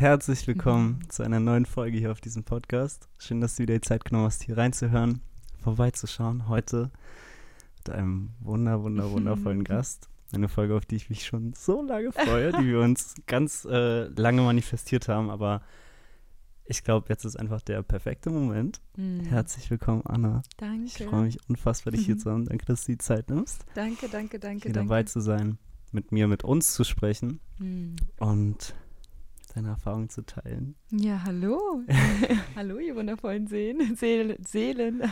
Herzlich willkommen zu einer neuen Folge hier auf diesem Podcast. Schön, dass du wieder die Zeit genommen hast, hier reinzuhören, vorbeizuschauen. Heute mit einem wunder, wunder, wundervollen Gast. Eine Folge, auf die ich mich schon so lange freue, die wir uns ganz äh, lange manifestiert haben. Aber ich glaube, jetzt ist einfach der perfekte Moment. Mhm. Herzlich willkommen, Anna. Danke. Ich freue mich unfassbar, dich hier Mhm. zu haben. Danke, dass du die Zeit nimmst, Danke, danke, danke, hier danke. dabei zu sein, mit mir, mit uns zu sprechen Mhm. und deine Erfahrungen zu teilen. Ja, hallo. hallo, ihr wundervollen Seelen. Seelen. Seelen.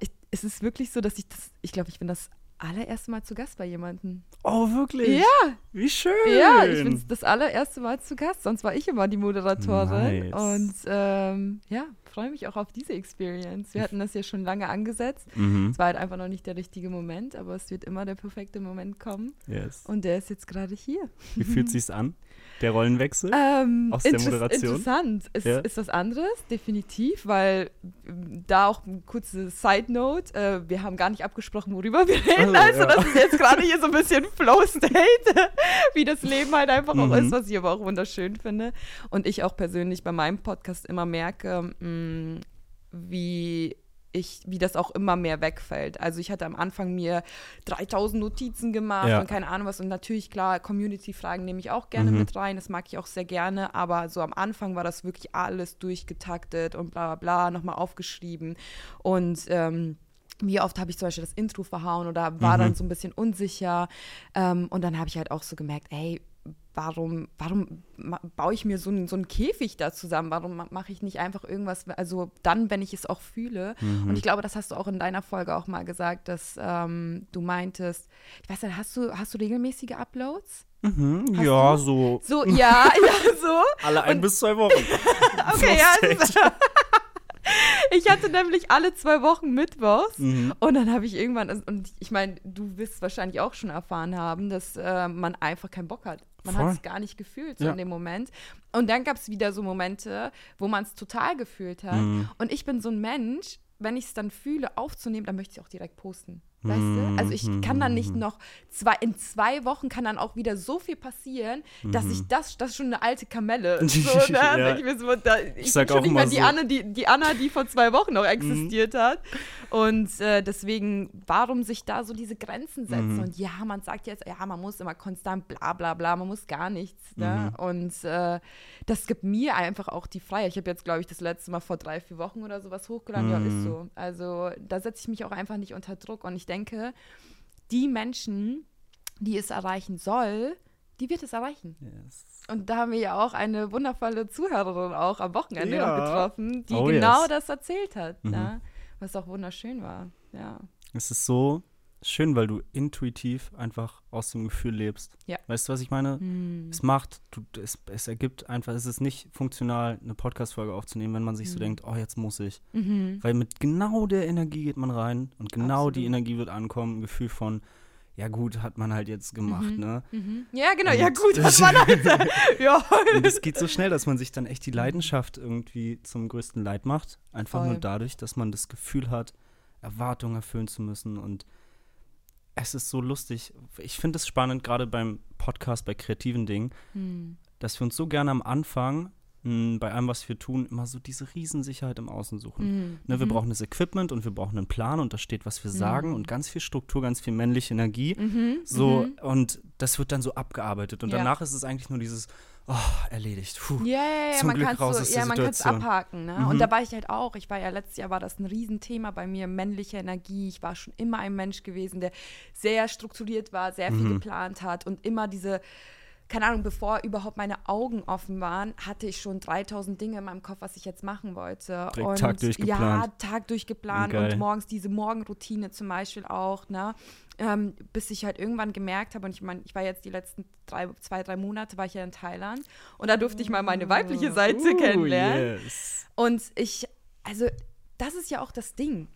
Ich, es ist wirklich so, dass ich das, ich glaube, ich bin das allererste Mal zu Gast bei jemandem. Oh, wirklich? Ja, Wie schön. ja, ich bin das allererste Mal zu Gast, sonst war ich immer die Moderatorin. Nice. Und ähm, ja, freue mich auch auf diese Experience. Wir hatten das ja schon lange angesetzt. Mhm. Es war halt einfach noch nicht der richtige Moment, aber es wird immer der perfekte Moment kommen. Yes. Und der ist jetzt gerade hier. Wie fühlt sich's an? Der Rollenwechsel? Ähm, Aus der Moderation? Interessant. Es Ja. ist was anderes, definitiv, weil ähm, da auch eine kurze Side Note, äh, wir haben gar nicht abgesprochen, worüber wir reden. Also, Also, ja. das ist jetzt gerade hier so ein bisschen Flow State, wie das Leben halt einfach auch Mhm. ist, was ich aber auch wunderschön finde. Und ich auch persönlich bei meinem Podcast immer merke, mh, wie ich, wie das auch immer mehr wegfällt. Also ich hatte am Anfang mir 3000 Notizen gemacht Ja. und keine Ahnung was. Und natürlich, klar, Community-Fragen nehme ich auch gerne Mhm. mit rein. Das mag ich auch sehr gerne. Aber so am Anfang war das wirklich alles durchgetaktet und bla bla bla, nochmal aufgeschrieben. Und ähm, wie oft habe ich zum Beispiel das Intro verhauen oder war Mhm. dann so ein bisschen unsicher. Ähm, und dann habe ich halt auch so gemerkt, ey, warum, warum baue ich mir so einen, so einen Käfig da zusammen? Warum ma- mache ich nicht einfach irgendwas, also dann, wenn ich es auch fühle? Mhm. Und ich glaube, das hast du auch in deiner Folge auch mal gesagt, dass ähm, du meintest, ich weiß nicht, hast du, hast du regelmäßige Uploads? Mhm, ja, du? so So, ja, ja, so. alle ein bis zwei Wochen. Okay, ja. Es ist- Ich hatte nämlich alle zwei Wochen Mittwochs Mhm. und dann habe ich irgendwann, und ich meine, du wirst wahrscheinlich auch schon erfahren haben, dass äh, man einfach keinen Bock hat. Man hat es gar nicht gefühlt so Ja. in dem Moment. Und dann gab es wieder so Momente, wo man es total gefühlt hat. Mhm. Und ich bin so ein Mensch, wenn ich es dann fühle, aufzunehmen, dann möchte ich es auch direkt posten. Weißt Mhm. du? Also ich kann dann nicht noch zwei, in zwei Wochen kann dann auch wieder so viel passieren, dass ich das, das ist schon eine alte Kamelle. So, ne? Mhm. Ja. Ich so, da, ich, sag bin schon auch nicht mehr die so- Mhm. Anna, die, die Anna, die vor zwei Wochen noch existiert hat. Und äh, deswegen, warum sich da so diese Grenzen setzen? Mhm. Und ja, man sagt jetzt, ja, man muss immer konstant bla bla bla, man muss gar nichts. Ne? Mhm. Und äh, das gibt mir einfach auch die Freiheit. Ich habe jetzt, glaube ich, das letzte Mal vor drei, vier Wochen oder sowas hochgeladen. Ja, ist Mhm. so. Also da setze ich mich auch einfach nicht unter Druck. Und ich denke, die Menschen, die es erreichen soll, die wird es erreichen. Yes. Und da haben wir ja auch eine wundervolle Zuhörerin auch am Wochenende Ja. getroffen, die Oh, genau yes. das erzählt hat, Mhm. ne? was auch wunderschön war. Ja. Es ist so schön, weil du intuitiv einfach aus dem Gefühl lebst. Ja. Weißt du, was ich meine? Hm. Es macht, du, es, es ergibt einfach, es ist nicht funktional, eine Podcast-Folge aufzunehmen, wenn man sich so Mhm. denkt, oh, jetzt muss ich. Mhm. Weil mit genau der Energie geht man rein und genau die Absolut. Energie wird ankommen. Ein Gefühl von, ja gut, hat man halt jetzt gemacht, Mhm. ne? Mhm. Ja, genau, ja Und gut, das- das war halt, ja. Und es geht so schnell, dass man sich dann echt die Leidenschaft irgendwie zum größten Leid macht. Einfach nur Voll. dadurch, dass man das Gefühl hat, Erwartungen erfüllen zu müssen. Und es ist so lustig. Ich finde es spannend, gerade beim Podcast, bei kreativen Dingen, Hm. dass wir uns so gerne am Anfang mh, bei allem, was wir tun, immer so diese Riesensicherheit im Außen suchen. Hm. Ne, wir Mhm. brauchen das Equipment und wir brauchen einen Plan und da steht, was wir sagen Mhm. und ganz viel Struktur, ganz viel männliche Energie. Mhm. So, Mhm. und das wird dann so abgearbeitet. Und Ja. danach ist es eigentlich nur dieses, oh, erledigt. Puh. Ja, ja, ja, Zum man Glück kann raus so, aus ja, der man kann es abhaken. Ne? Mhm. Und da war ich halt auch. Ich war ja letztes Jahr war das ein Riesenthema bei mir, männliche Energie. Ich war schon immer ein Mensch gewesen, der sehr strukturiert war, sehr viel Mhm. geplant hat und immer diese keine Ahnung, bevor überhaupt meine Augen offen waren, hatte ich schon 3000 Dinge in meinem Kopf, was ich jetzt machen wollte. Direkt und Tag durchgeplant. Ja, Tag durchgeplant Geil. und morgens diese Morgenroutine zum Beispiel auch, ne? Ähm, bis ich halt irgendwann gemerkt habe, und ich meine, ich war jetzt die letzten drei, zwei, drei Monate, war ich ja in Thailand und da durfte ich mal meine weibliche Seite Uh, kennenlernen. yes. Und ich, also, das ist ja auch das Ding.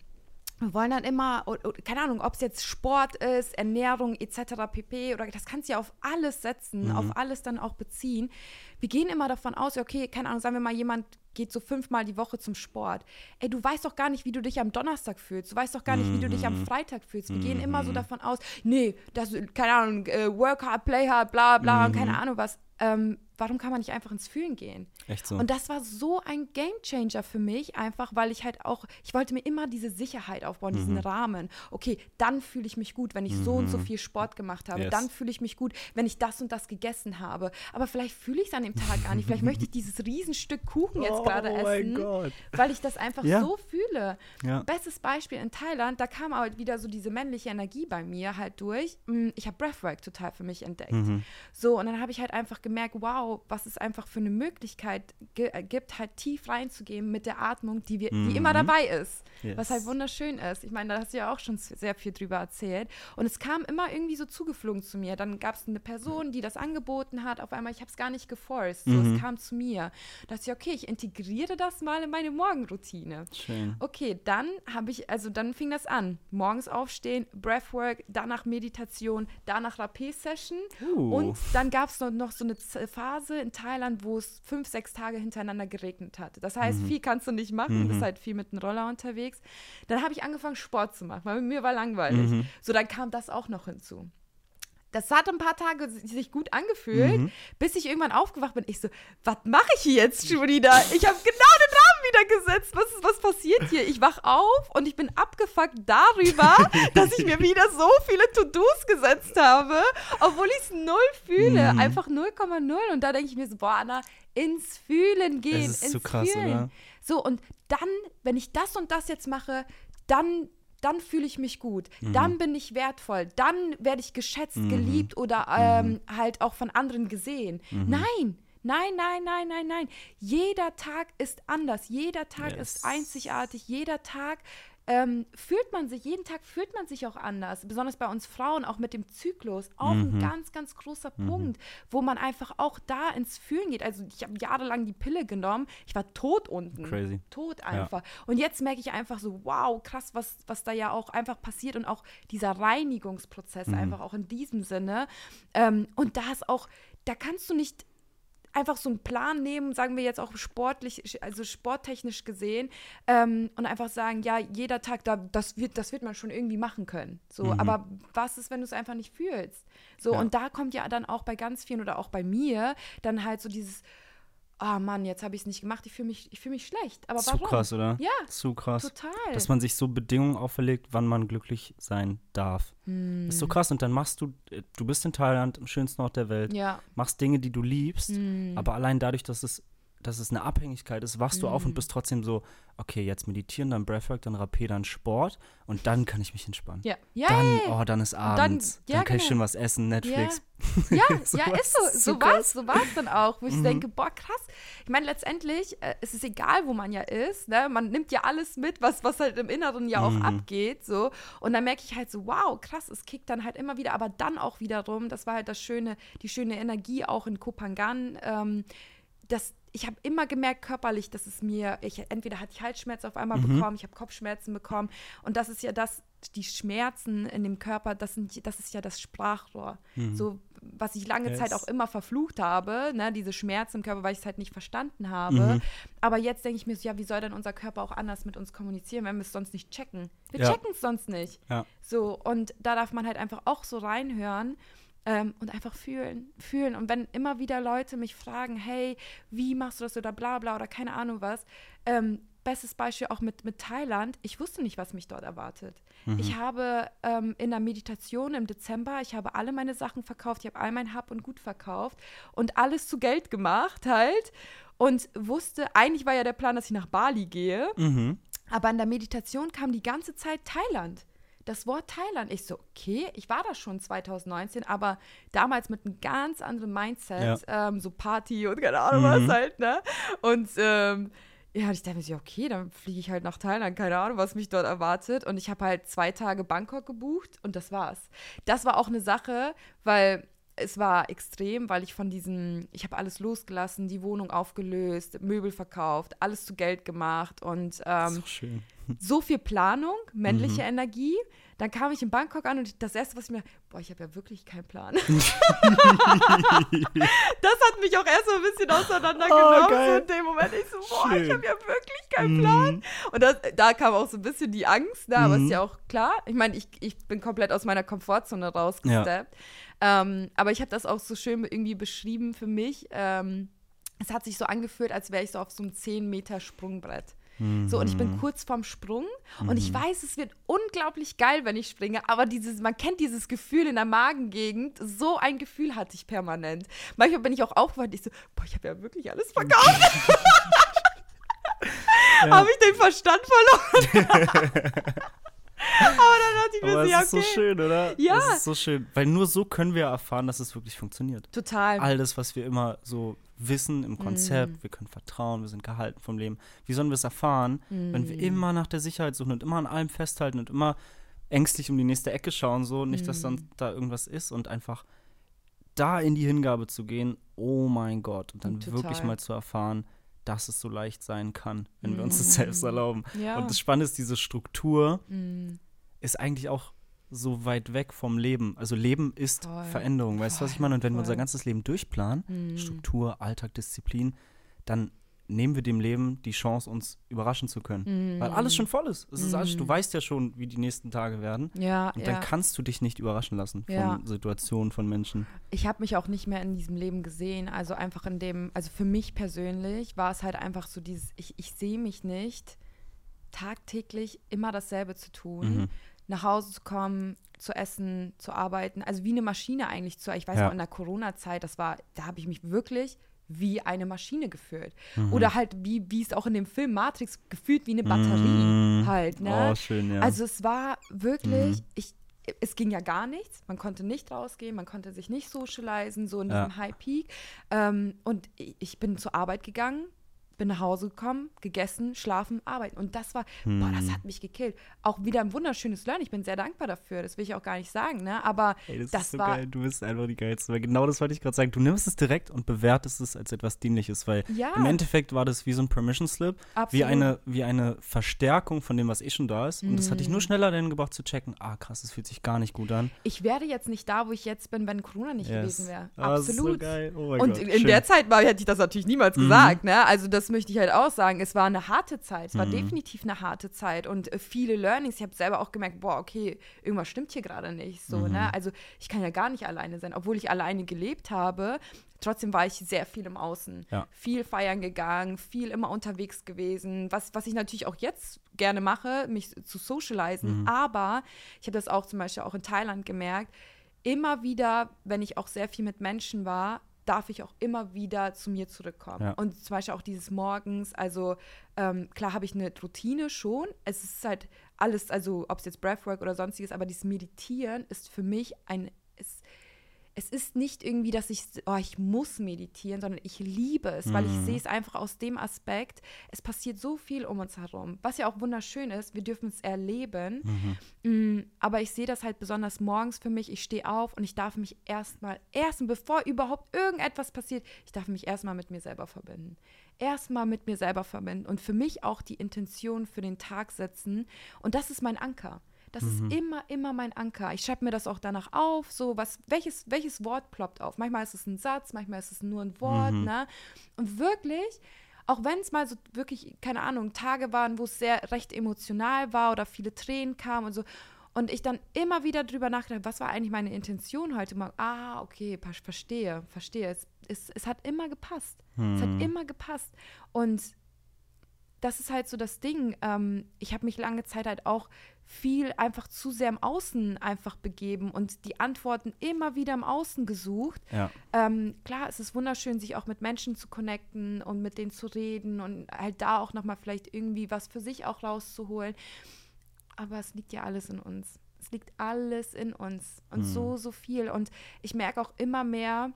Wir wollen dann immer, o- o- keine Ahnung, ob es jetzt Sport ist, Ernährung etc. pp. oder das kannst du ja auf alles setzen, Mhm. auf alles dann auch beziehen. Wir gehen immer davon aus, okay, keine Ahnung, sagen wir mal, jemand geht so fünfmal die Woche zum Sport. Ey, du weißt doch gar nicht, wie du dich am Donnerstag fühlst. Du weißt doch gar nicht, wie du dich am Mhm. Freitag fühlst. Wir gehen immer so davon aus, nee, das, keine Ahnung, äh, work hard, play hard, bla bla und keine Mhm. Ahnung was. Ähm, warum kann man nicht einfach ins Fühlen gehen? Echt so. Und das war so ein Gamechanger für mich, einfach weil ich halt auch, ich wollte mir immer diese Sicherheit aufbauen, diesen Mhm. Rahmen. Okay, dann fühle ich mich gut, wenn ich so und so viel Sport gemacht habe. Yes. Dann fühle ich mich gut, wenn ich das und das gegessen habe. Aber vielleicht fühle ich es an dem Tag gar nicht. Vielleicht möchte ich dieses Riesenstück Kuchen jetzt Oh gerade essen, weil ich das einfach Ja. so fühle. Ja. Bestes Beispiel in Thailand, da kam halt wieder so diese männliche Energie bei mir halt durch. Mm, Ich habe Breathwork total für mich entdeckt. Mhm. So, und dann habe ich halt einfach gemerkt, wow, was es einfach für eine Möglichkeit äh, gibt, halt tief reinzugehen mit der Atmung, die, wir, die immer Mhm. dabei ist. Yes. Was halt wunderschön ist. Ich meine, da hast du ja auch schon sehr viel drüber erzählt. Und es kam immer irgendwie so zugeflogen zu mir. Dann gab es eine Person, die das angeboten hat. Auf einmal, ich habe es gar nicht geforst. So, Mhm. Es kam zu mir. Da dachte ich, okay, ich integriere das mal in meine Morgenroutine. Schön. Okay, dann habe ich, also dann fing das an. Morgens aufstehen, Breathwork, danach Meditation, danach Rapé-Session. Uh. Und dann gab es noch, noch so eine Phase in Thailand, wo es fünf, sechs Tage hintereinander geregnet hat. Das heißt, viel kannst du nicht machen, du bist halt viel mit dem Roller unterwegs. Dann habe ich angefangen, Sport zu machen, weil mir war langweilig. So, dann kam das auch noch hinzu. Das hat ein paar Tage sich gut angefühlt, bis ich irgendwann aufgewacht bin. Ich so, was mache ich hier jetzt schon wieder? Ich habe genau den Rahmen wieder gesetzt. Was, ist, was passiert hier? Ich wach auf und ich bin abgefuckt darüber, dass ich mir wieder so viele To-Dos gesetzt habe, obwohl ich es null fühle. Einfach 0,0. Und da denke ich mir so, boah, Anna, ins Fühlen gehen. ist ins so krass, Fühlen. oder? So, und dann, wenn ich das und das jetzt mache, dann, dann fühle ich mich gut. Mhm. Dann bin ich wertvoll. Dann werde ich geschätzt, geliebt oder ähm, halt auch von anderen gesehen. Mhm. Nein. Nein, nein, nein, nein, nein. Jeder Tag ist anders. Jeder Tag Yes. ist einzigartig. Jeder Tag ähm, fühlt man sich, jeden Tag fühlt man sich auch anders. Besonders bei uns Frauen, auch mit dem Zyklus. Auch Mhm. ein ganz, ganz großer Punkt, wo man einfach auch da ins Fühlen geht. Also ich habe jahrelang die Pille genommen. Ich war tot unten. Crazy. Tot einfach. Und jetzt merke ich einfach so, wow, krass, was, was da ja auch einfach passiert und auch dieser Reinigungsprozess Mhm. einfach auch in diesem Sinne. Ähm, und da ist auch, da kannst du nicht einfach so einen Plan nehmen, sagen wir jetzt auch sportlich, also sporttechnisch gesehen, ähm, und einfach sagen, ja, jeder Tag, da, das, wird, das wird man schon irgendwie machen können. So, aber was ist, wenn du es einfach nicht fühlst? So, Mhm. Ja. und da kommt ja dann auch bei ganz vielen oder auch bei mir dann halt so dieses, ah Mann, jetzt habe ich es nicht gemacht, ich fühle mich, ich fühl mich schlecht. Aber Zu warum? krass, oder? Ja, Zu krass. total. Dass man sich so Bedingungen auferlegt, wann man glücklich sein darf. Hm. Ist so krass. Und dann machst du, äh, du bist in Thailand, am schönsten Ort der Welt, ja, machst Dinge, die du liebst, Hm. aber allein dadurch, dass es, dass es eine Abhängigkeit ist, wachst du auf und bist trotzdem so, okay, jetzt meditieren, dann Breathwork, dann Rapé, dann Sport und dann kann ich mich entspannen. ja, ja, Dann, oh, dann ist Abends. Dann, ja, kann ich genau. schön was essen, Netflix. Ja, So ja, ist so. so war es so war's dann auch, wo ich Mhm. denke, boah, krass. Ich meine, letztendlich äh, es ist egal, wo man ja ist. Ne? Man nimmt ja alles mit, was, was halt im Inneren ja auch Mhm. abgeht. So. Und dann merke ich halt so, wow, krass, es kickt dann halt immer wieder, aber dann auch wiederum, das war halt das Schöne, die schöne Energie auch in Kopangan. Ähm, das, ich habe immer gemerkt körperlich, dass es mir, ich, entweder hatte ich Halsschmerzen auf einmal Mhm. bekommen, ich habe Kopfschmerzen bekommen. Und das ist ja das, die Schmerzen in dem Körper, das, sind, das ist ja das Sprachrohr. So, was ich lange Yes. Zeit auch immer verflucht habe, ne, diese Schmerzen im Körper, weil ich es halt nicht verstanden habe. Mhm. Aber jetzt denke ich mir so, ja, wie soll denn unser Körper auch anders mit uns kommunizieren, wenn wir es sonst nicht checken? Wir Ja. checken es sonst nicht. Ja. So, und da darf man halt einfach auch so reinhören ähm, und einfach fühlen, fühlen. Und wenn immer wieder Leute mich fragen, hey, wie machst du das oder bla bla oder keine Ahnung was, ähm, bestes Beispiel auch mit, mit Thailand, ich wusste nicht, was mich dort erwartet. Ich habe ähm, in der Meditation im Dezember, ich habe alle meine Sachen verkauft, ich habe all mein Hab und Gut verkauft und alles zu Geld gemacht halt und wusste, eigentlich war ja der Plan, dass ich nach Bali gehe. Mhm. Aber in der Meditation kam die ganze Zeit Thailand. Das Wort Thailand. Ich so, okay, ich war da schon 2019, aber damals mit einem ganz anderen Mindset, ähm, so Party und keine Ahnung was halt, ne? Und ähm, ja, ich dachte mir so, ja, okay, dann fliege ich halt nach Thailand, keine Ahnung, was mich dort erwartet. Und ich habe halt zwei Tage Bangkok gebucht und das war's. Das war auch eine Sache, weil es war extrem, weil ich von diesem, ich habe alles losgelassen, die Wohnung aufgelöst, Möbel verkauft, alles zu Geld gemacht und ähm, so viel Planung, männliche Mhm. Energie. Dann kam ich in Bangkok an und das erste, was ich mir, boah, ich habe ja wirklich keinen Plan. das hat mich auch erst so ein bisschen auseinandergenommen. Oh, so in dem Moment, ich so, boah, ich Schön. habe ja wirklich keinen Plan. Und das, da kam auch so ein bisschen die Angst, ne? aber Mhm. ist ja auch klar. Ich meine, ich, ich bin komplett aus meiner Komfortzone rausgesteppt. Ähm, aber ich habe das auch so schön irgendwie beschrieben für mich. Ähm, es hat sich so angefühlt, als wäre ich so auf so einem 10 Meter Sprungbrett. So, und ich bin Mhm. kurz vorm Sprung und ich weiß, es wird unglaublich geil, wenn ich springe, aber dieses, man kennt dieses Gefühl in der Magengegend, so ein Gefühl hatte ich permanent. Manchmal bin ich auch aufgewacht und ich so, boah, ich habe ja wirklich alles verkauft. Ja. Habe ich den Verstand verloren? aber dann dachte ich mir Aber so, es ja, ist so okay. schön, oder? Ja. Es ist so schön. Weil nur so können wir erfahren, dass es wirklich funktioniert. Total. All das, was wir immer so wissen im Konzept, Mhm. wir können vertrauen, wir sind gehalten vom Leben. Wie sollen wir es erfahren, wenn Mhm. wir immer nach der Sicherheit suchen und immer an allem festhalten und immer ängstlich um die nächste Ecke schauen, so nicht, dass Mhm. dann da irgendwas ist und einfach da in die Hingabe zu gehen, oh mein Gott, und dann Total. wirklich mal zu erfahren, dass es so leicht sein kann, wenn wir uns das selbst Mhm. erlauben. Ja. Und das Spannende ist, diese Struktur Mhm. Ist eigentlich auch so weit weg vom Leben. Also Leben ist Voll. Veränderung, weißt du, was ich Voll, meine? Und wenn wir voll. unser ganzes Leben durchplanen, Mhm. Struktur, Alltag, Disziplin, dann nehmen wir dem Leben die Chance, uns überraschen zu können. Weil alles schon voll ist. Es ist alles, du weißt ja schon, wie die nächsten Tage werden. Ja, Und ja. dann kannst du dich nicht überraschen lassen von Ja. Situationen, von Menschen. ich habe mich auch nicht mehr in diesem Leben gesehen. Also einfach in dem, also für mich persönlich war es halt einfach so dieses, ich, ich sehe mich nicht, tagtäglich immer dasselbe zu tun, Mhm. Nach Hause zu kommen, zu essen, zu arbeiten, also wie eine Maschine eigentlich zu. Ich weiß Ja. noch in der Corona-Zeit, das war, da habe ich mich wirklich wie eine Maschine gefühlt. Mhm. Oder halt wie, wie es auch in dem Film Matrix gefühlt wie eine Batterie Mhm. halt, ne? Oh, schön, ja. Also es war wirklich, Mhm. ich, es ging ja gar nichts. Man konnte nicht rausgehen, man konnte sich nicht socialisen, so in Ja. diesem High Peak. Ähm, und ich, ich bin zur Arbeit gegangen, bin nach Hause gekommen, gegessen, schlafen, arbeiten. Und das war, boah, das Mhm. hat mich gekillt. Auch wieder ein wunderschönes Learn. Ich bin sehr dankbar dafür. Das will ich auch gar nicht sagen, ne? Aber Ey, das, das ist so war- geil. Du bist einfach die Geilste. Weil genau das wollte ich gerade sagen. Du nimmst es direkt und bewertest es als etwas Dienliches, weil Ja. im Endeffekt war das wie so ein Permission Slip, wie Absolut. eine, wie eine Verstärkung von dem, was eh schon da ist. Und das hat dich Mhm. nur schneller dahin gebracht zu checken, ah krass, das fühlt sich gar nicht gut an. ich wäre jetzt nicht da, wo ich jetzt bin, wenn Corona nicht Yes. gewesen wäre. Ah, das ist so Absolut. Oh Und Gott. in schön. der Zeit war, hätte ich das natürlich niemals Mhm. gesagt. Ne? Also das möchte ich halt auch sagen. Es war eine harte Zeit. Es war Mhm. definitiv eine harte Zeit und äh, viele Learnings. Ich habe selber auch gemerkt, boah, okay, irgendwas stimmt hier gerade nicht. So, Mhm. ne? Also ich kann ja gar nicht alleine sein, obwohl ich alleine gelebt habe. Trotzdem war ich sehr viel im Außen. Ja. Viel feiern gegangen, viel immer unterwegs gewesen. Was, was ich natürlich auch jetzt gerne mache, mich zu socialisen. Mhm. Aber ich habe das auch zum Beispiel auch in Thailand gemerkt. Immer wieder, wenn ich auch sehr viel mit Menschen war, darf ich auch immer wieder zu mir zurückkommen. Ja. Und zum Beispiel auch dieses Morgens, also ähm, klar habe ich eine Routine schon. Es ist halt alles, also ob es jetzt Breathwork oder sonstiges, aber dieses Meditieren ist für mich ein, es, ist nicht irgendwie, dass ich, oh, ich muss meditieren, sondern ich liebe es, weil ich Mhm. sehe es einfach aus dem Aspekt, es passiert so viel um uns herum, was ja auch wunderschön ist, wir dürfen es erleben, Mhm. Mm, aber ich sehe das halt besonders morgens für mich, ich stehe auf und ich darf mich erstmal, erst bevor überhaupt irgendetwas passiert, ich darf mich erstmal mit mir selber verbinden. Erstmal mit mir selber verbinden und für mich auch die Intention für den Tag setzen und das ist mein Anker. Das ist immer, immer mein Anker. Ich schreibe mir das auch danach auf, so was, welches, welches Wort ploppt auf. Manchmal ist es ein Satz, manchmal ist es nur ein Wort, Mhm. ne? Und wirklich, auch wenn es mal so wirklich, keine Ahnung, Tage waren, wo es sehr recht emotional war oder viele Tränen kamen und so. Und ich dann immer wieder drüber nachgedacht, was war eigentlich meine Intention heute mal? Ah, okay, ver- verstehe, verstehe. Es, es, es hat immer gepasst. Es hat Hm. immer gepasst. Und das ist halt so das Ding. Ähm, ich habe mich lange Zeit halt auch viel einfach zu sehr im Außen einfach begeben und die Antworten immer wieder im Außen gesucht. Ja. Ähm, klar, es ist wunderschön, sich auch mit Menschen zu connecten und mit denen zu reden und halt da auch nochmal vielleicht irgendwie was für sich auch rauszuholen. Aber es liegt ja alles in uns. Es liegt alles in uns und Mhm. so, so viel. Und ich merke auch immer mehr,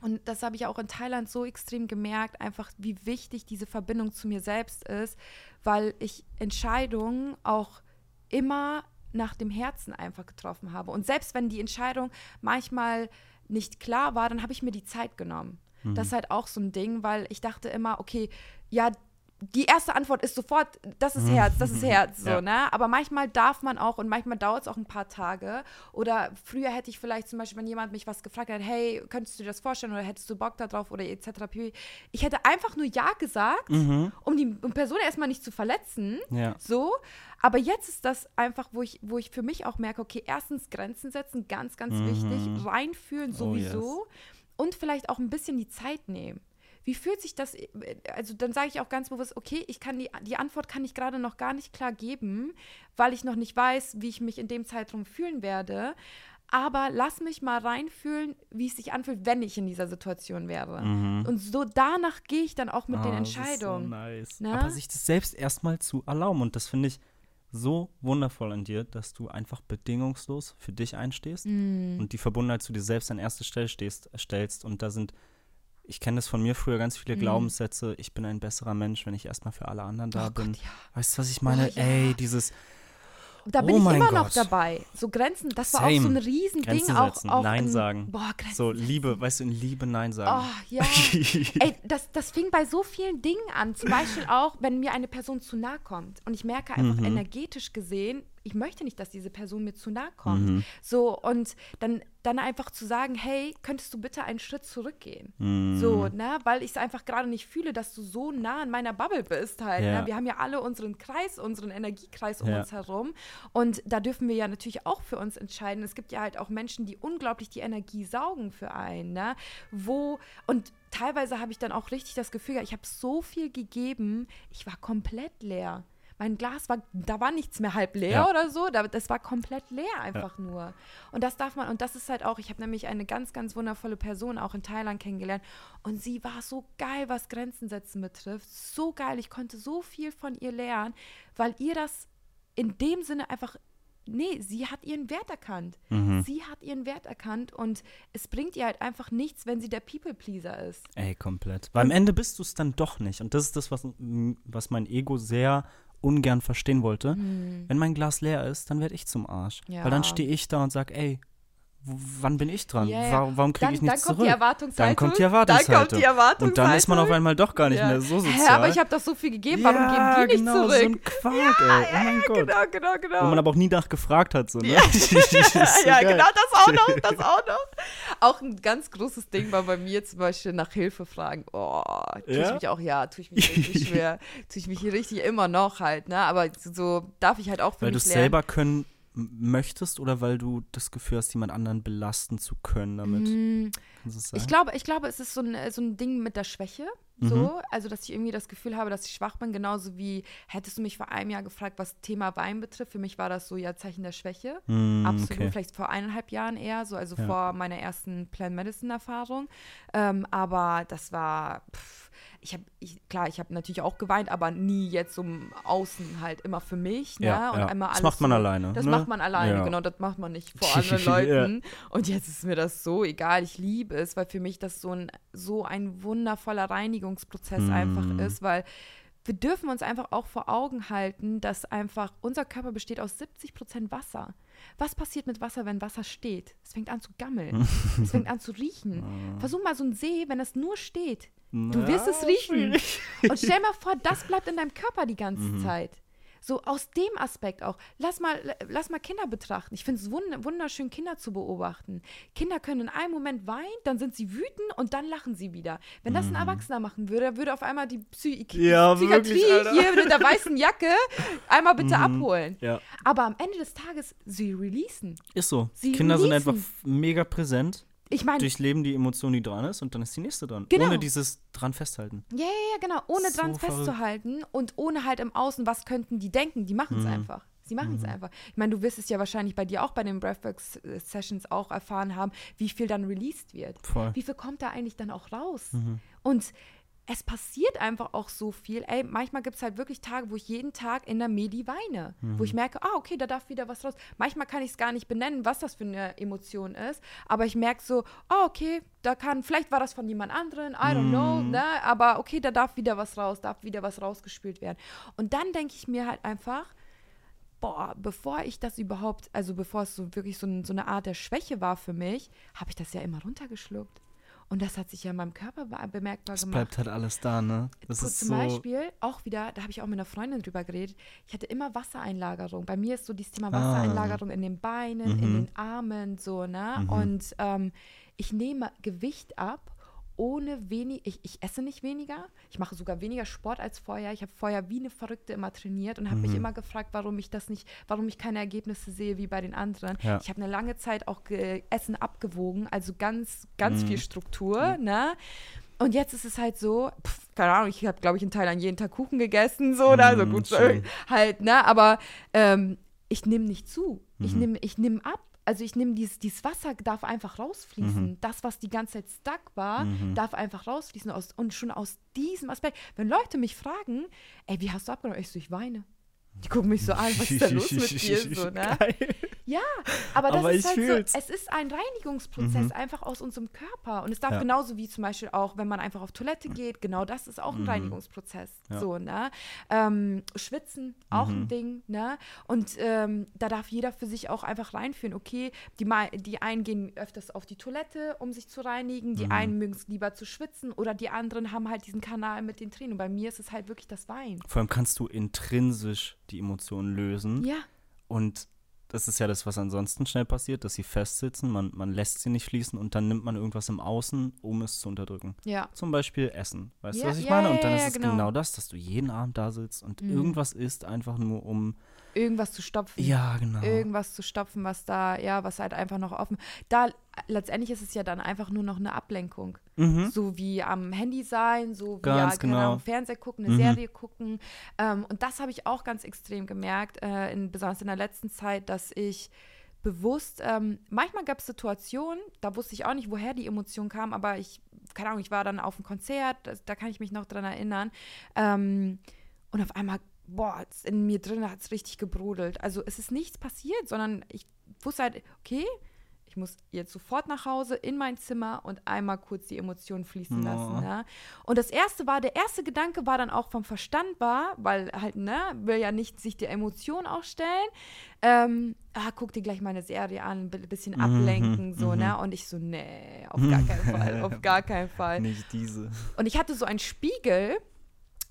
und das habe ich auch in Thailand so extrem gemerkt, einfach wie wichtig diese Verbindung zu mir selbst ist, weil ich Entscheidungen auch immer nach dem Herzen einfach getroffen habe. Und selbst wenn die Entscheidung manchmal nicht klar war, dann habe ich mir die Zeit genommen. Das ist halt auch so ein Ding, weil ich dachte immer, okay, ja, die erste Antwort ist sofort, das ist Herz, das ist Herz, so, Ja. ne? Aber manchmal darf man auch und manchmal dauert es auch ein paar Tage. Oder früher hätte ich vielleicht zum Beispiel, wenn jemand mich was gefragt hat, hey, könntest du dir das vorstellen oder hättest du Bock darauf oder etc. Ich hätte einfach nur Ja gesagt, Mhm. um die um Person erstmal nicht zu verletzen. Ja. So, aber jetzt ist das einfach, wo ich, wo ich für mich auch merke, okay, erstens Grenzen setzen, ganz, ganz wichtig, reinfühlen Mhm. Oh, sowieso und vielleicht auch ein bisschen die Zeit nehmen. Wie fühlt sich das, also dann sage ich auch ganz bewusst, okay, ich kann die, die Antwort kann ich gerade noch gar nicht klar geben, weil ich noch nicht weiß, wie ich mich in dem Zeitraum fühlen werde. Aber lass mich mal reinfühlen, wie es sich anfühlt, wenn ich in dieser Situation wäre. Und so danach gehe ich dann auch mit den Mhm. Ah, das ist Entscheidungen. So nice. Ne? Aber sich das selbst erstmal zu erlauben. Und das finde ich so wundervoll an dir, dass du einfach bedingungslos für dich einstehst Mm. und die Verbundenheit zu dir selbst an erste Stelle stehst, stellst. Und da sind, ich kenne das von mir früher, ganz viele Glaubenssätze, ich bin ein besserer Mensch, wenn ich erstmal für alle anderen da Oh bin. Gott, ja. Weißt du, was ich meine? Oh, ja. Ey, dieses Da bin Oh ich immer noch Gott. dabei. So Grenzen, das war auch so Same. ein Riesending. Grenzen Auch, setzen, auch Nein in, sagen. Boah, Grenzen so. Liebe, weißt du, in Liebe Nein sagen. Oh, ja. Ey, das, das fing bei so vielen Dingen an. Zum Beispiel auch, wenn mir eine Person zu nahe kommt und ich merke einfach Mhm. energetisch gesehen, ich möchte nicht, dass diese Person mir zu nahe kommt. Mhm. So, und dann, dann einfach zu sagen, hey, könntest du bitte einen Schritt zurückgehen? Mhm. So, ne, weil ich es einfach gerade nicht fühle, dass du so nah an meiner Bubble bist halt. Ja. Ne? Wir haben ja alle unseren Kreis, unseren Energiekreis um Ja. uns herum. Und da dürfen wir ja natürlich auch für uns entscheiden. Es gibt ja halt auch Menschen, die unglaublich die Energie saugen für einen, ne? Wo, und teilweise habe ich dann auch richtig das Gefühl, ich habe so viel gegeben, ich war komplett leer. Mein Glas war, da war nichts mehr halb leer Ja. oder so, da, das war komplett leer einfach nur. Und das darf man, und das ist halt auch, ich habe nämlich eine ganz, ganz wundervolle Person auch in Thailand kennengelernt und sie war so geil, was Grenzen setzen betrifft. So geil, ich konnte so viel von ihr lernen, weil ihr das in dem Sinne einfach, nee, sie hat ihren Wert erkannt. Mhm. Sie hat ihren Wert erkannt und es bringt ihr halt einfach nichts, wenn sie der People-Pleaser ist. Ey, komplett. Weil am Ende bist du es dann doch nicht. Und das ist das, was, was mein Ego sehr ungern verstehen wollte. Wenn mein Glas leer ist, dann werde ich zum Arsch. Ja. Weil dann stehe ich da und sage, ey, wann bin ich dran? Ja, ja. Warum, warum kriege Dann- ich dann nichts die zurück? Dann kommt die Dann Erwartungshaltung. kommt die Erwartungshaltung. Und dann ist man auf einmal doch gar nicht Ja. mehr so sozial. Hä, aber ich habe doch so viel gegeben, warum ja, geben die nicht genau, zurück? so ein Quark, ey. Oh mein Gott. Genau, genau, genau. Wo man aber auch nie nachgefragt hat. So, ne? Ja. So ja, genau, das auch noch, das auch noch. Auch ein ganz großes Ding war bei mir zum Beispiel nach Hilfe fragen. Oh, tue ich Ja? mich auch, ja, tue ich mich richtig schwer. Tue ich mich hier richtig immer noch halt, ne? Aber so darf ich halt auch für Weil du mich lernen. selber können möchtest oder weil du das Gefühl hast, jemand anderen belasten zu können damit? Mm? Ich glaube, ich glaube, es ist so ein, so ein Ding mit der Schwäche. Mhm. So, also dass ich irgendwie das Gefühl habe, dass ich schwach bin, genauso wie hättest du mich vor einem Jahr gefragt, was Thema Wein betrifft. Für mich war das so ja Zeichen der Schwäche. Mm, Absolut, okay. vielleicht vor eineinhalb Jahren eher, so also Ja. vor meiner ersten Plant Medicine Erfahrung. Ähm, aber das war, pff, ich habe, klar, ich habe natürlich auch geweint, aber nie jetzt so im Außen halt immer für mich. Ne? Ja, und ja. einmal Das alles macht man so, alleine, Das ne? macht man alleine, Ja. genau. Das macht man nicht vor anderen Leuten. Und jetzt ist mir das so egal. Ich liebe es, weil für mich das so ein, so ein wundervoller Reinigungsprozess Mm. einfach ist, weil wir dürfen uns einfach auch vor Augen halten, dass einfach unser Körper besteht aus 70 Prozent Wasser. Was passiert mit Wasser, wenn Wasser steht? Es fängt an zu gammeln. es fängt an zu riechen. Versuch mal so einen See, wenn es nur steht. Du wirst es riechen. Und stell mal vor, das bleibt in deinem Körper die ganze Mhm. Zeit. So aus dem Aspekt auch. Lass mal, lass mal Kinder betrachten. Ich finde es wund wunderschön, Kinder zu beobachten. Kinder können in einem Moment weinen, dann sind sie wütend und dann lachen sie wieder. Wenn das ein Erwachsener machen würde, würde auf einmal die Psy Mhm. Ja, Psychiatrie wirklich. Mhm. hier mit der weißen Jacke einmal bitte abholen. Ja. Aber am Ende des Tages, sie releasen. Ist so. Sie Kinder sind releasen. einfach f- mega präsent, Ich meine, durchleben die Emotion, die dran ist, und dann ist die nächste dran. Genau. Ohne dieses dran festhalten. Ja, ja, ja, genau. Ohne So dran festzuhalten und ohne halt im Außen, was könnten die denken? Die machen es Mhm. einfach. Sie machen es einfach. Ich meine, du wirst es ja wahrscheinlich bei dir auch bei den Breathwork-Sessions auch erfahren haben, wie viel dann released wird. Voll. Wie viel kommt da eigentlich dann auch raus? Mhm. Und es passiert einfach auch so viel. Ey, manchmal gibt es halt wirklich Tage, wo ich jeden Tag in der Medi weine. Wo ich merke, ah, okay, da darf wieder was raus. Manchmal kann ich es gar nicht benennen, was das für eine Emotion ist. Aber ich merke so, ah, okay, da kann, vielleicht war das von jemand anderen, I don't know, ne? Aber okay, da darf wieder was raus, darf wieder was rausgespült werden. Und dann denke ich mir halt einfach, boah, bevor ich das überhaupt, also bevor es so wirklich so, so eine Art der Schwäche war für mich, habe ich das ja immer runtergeschluckt. Und das hat sich ja in meinem Körper be- bemerkbar Es gemacht. bleibt halt alles da, ne? Das Gu- ist Zum so. Beispiel auch wieder, da habe ich auch mit einer Freundin drüber geredet, ich hatte immer Wassereinlagerung. Bei mir ist so dieses Thema Ah. Wassereinlagerung in den Beinen, in Mhm. den Armen, so, ne? Mhm. Und ähm, ich nehme Gewicht ab, ohne wenig, ich, ich esse nicht weniger, ich mache sogar weniger Sport als vorher. Ich habe vorher wie eine Verrückte immer trainiert und habe mich Mhm. immer gefragt, warum ich das nicht, warum ich keine Ergebnisse sehe wie bei den anderen. Ja. Ich habe eine lange Zeit auch Essen abgewogen, also ganz, ganz Mhm. viel Struktur, ne? Und jetzt ist es halt so, pf, keine Ahnung, ich habe, glaube ich, in Thailand jeden Tag Kuchen gegessen, so, oder? So Mm, gut, schön. halt, ne? Aber ähm, ich nehme nicht zu. Ich Mhm. nehme ich nehm ab. Also ich nehme dieses, dieses Wasser darf einfach rausfließen. Das, was die ganze Zeit stuck war, Mhm. darf einfach rausfließen. Aus, und schon aus diesem Aspekt, wenn Leute mich fragen, ey, wie hast du abgenommen? Ich so, ich weine. Die gucken mich so an, was ist da los mit dir? So, ne? Ja, aber das Aber ist halt fühl's. so, es ist ein Reinigungsprozess Mhm. einfach aus unserem Körper. Und es darf Ja. genauso wie zum Beispiel auch, wenn man einfach auf Toilette geht, genau das ist auch ein Mhm. Reinigungsprozess. Ja. So, ne? Ähm, Schwitzen, auch ein Mhm. Ding, ne? Und ähm, da darf jeder für sich auch einfach reinführen. Okay, die, die einen gehen öfters auf die Toilette, um sich zu reinigen, die Mhm. einen mögen es lieber zu schwitzen oder die anderen haben halt diesen Kanal mit den Tränen. Und bei mir ist es halt wirklich das Wein. Vor allem kannst du intrinsisch die Emotionen lösen. Ja, Und das ist ja das, was ansonsten schnell passiert, dass sie festsitzen, man, man lässt sie nicht fließen und dann nimmt man irgendwas im Außen, um es zu unterdrücken. ja. Zum Beispiel Essen. Weißt Ja, du, was ich ja, meine? Und dann ist es genau. genau. das, dass du jeden Abend da sitzt und Mhm. irgendwas isst, einfach nur um. Irgendwas zu stopfen. Ja, genau. irgendwas zu stopfen, was da, ja, was halt einfach noch offen. Da letztendlich ist es ja dann einfach nur noch eine Ablenkung. Mhm. So wie am Handy sein, so wie Ganz ja, genau. Ahnung, Fernseher gucken, eine Mhm. Serie gucken. Ähm, und das habe ich auch ganz extrem gemerkt, äh, in, besonders in der letzten Zeit, dass ich bewusst, ähm, manchmal gab es Situationen, da wusste ich auch nicht, woher die Emotion kam, aber ich, keine Ahnung, ich war dann auf einem Konzert, das, da kann ich mich noch dran erinnern. Ähm, und auf einmal, boah, in mir drin hat es richtig gebrodelt. Also es ist nichts passiert, sondern ich wusste halt, okay, ich muss jetzt sofort nach Hause in mein Zimmer und einmal kurz die Emotionen fließen Oh. lassen. Ne? Und das erste war, der erste Gedanke war dann auch vom Verstand war, weil halt, ne, will ja nicht sich der Emotion ausstellen. Ähm, ah, guck dir gleich meine Serie an, ein bisschen Mhm, ablenken, so, mhm. ne? Und ich so, nee, auf gar keinen Fall, auf gar keinen Fall. Nicht diese. Und ich hatte so einen Spiegel,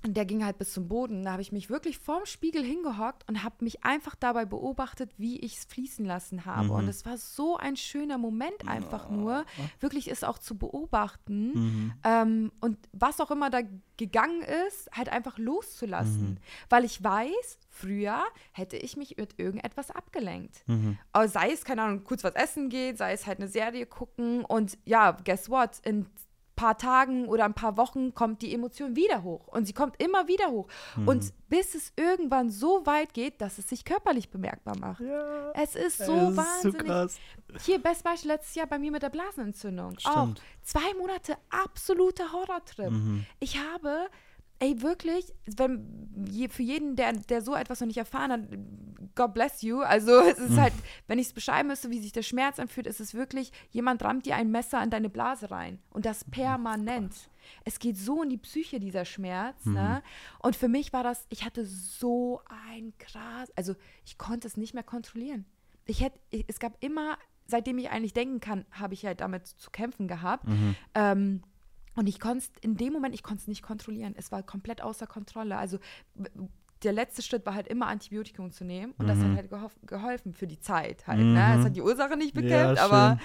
und der ging halt bis zum Boden. Da habe ich mich wirklich vorm Spiegel hingehockt und habe mich einfach dabei beobachtet, wie ich es fließen lassen habe. Mhm. Und es war so ein schöner Moment einfach nur, wirklich es auch zu beobachten. Mhm. Ähm, und was auch immer da gegangen ist, halt einfach loszulassen. Mhm. Weil ich weiß, früher hätte ich mich mit irgendetwas abgelenkt. Mhm. Sei es, keine Ahnung, kurz was essen geht, sei es halt eine Serie gucken und ja, guess what? In paar Tagen oder ein paar Wochen kommt die Emotion wieder hoch und sie kommt immer wieder hoch. Mhm. Und bis es irgendwann so weit geht, dass es sich körperlich bemerkbar macht. Ja. Es ist so es ist wahnsinnig. krass. Hier, Best Beispiel letztes Jahr bei mir mit der Blasenentzündung. Auch Stimmt. zwei Monate absoluter Horrortrip. Mhm. Ich habe, ey, wirklich, wenn, je, für jeden, der, der so etwas noch nicht erfahren hat, God bless you. Also, es ist Mhm. halt, wenn ich es beschreiben müsste, wie sich der Schmerz anfühlt, ist es wirklich, jemand rammt dir ein Messer in deine Blase rein. Und das permanent. Es geht so in die Psyche, dieser Schmerz. Ne? Und für mich war das, ich hatte so ein krass, also ich konnte es nicht mehr kontrollieren. Ich hätte, es gab immer, seitdem ich eigentlich denken kann, habe ich halt damit zu kämpfen gehabt. Mhm. Ähm, und ich konnte es in dem Moment, ich konnte es nicht kontrollieren. Es war komplett außer Kontrolle. Also der letzte Schritt war halt immer Antibiotikum zu nehmen und das hat Mhm. halt geholf, geholfen für die Zeit halt. Ne? Es Mhm. hat die Ursache nicht Ja, bekämpft, aber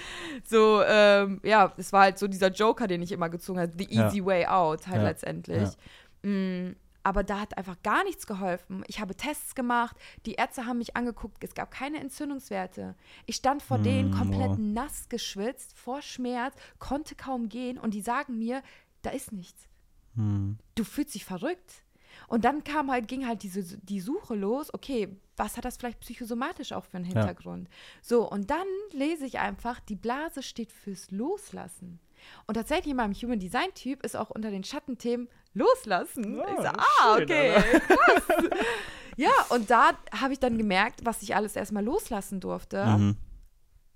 so, ähm, ja, es war halt so dieser Joker, den ich immer gezogen habe, the Ja. easy way out halt Ja. letztendlich. Mm, aber da hat einfach gar nichts geholfen. Ich habe Tests gemacht, die Ärzte haben mich angeguckt, es gab keine Entzündungswerte. Ich stand vor denen Mm, komplett wow. nass geschwitzt, vor Schmerz, konnte kaum gehen und die sagen mir, da ist nichts. Mhm. Du fühlst dich verrückt. Und dann kam halt, ging halt diese, die Suche los, okay, was hat das vielleicht psychosomatisch auch für einen Hintergrund? So, und dann lese ich einfach, die Blase steht fürs Loslassen. Und tatsächlich in meinem Human Design Typ ist auch unter den Schattenthemen Loslassen. Ja, ich ist ah, schön, okay, krass. ja, und da habe ich dann gemerkt, was ich alles erstmal loslassen durfte. Mhm.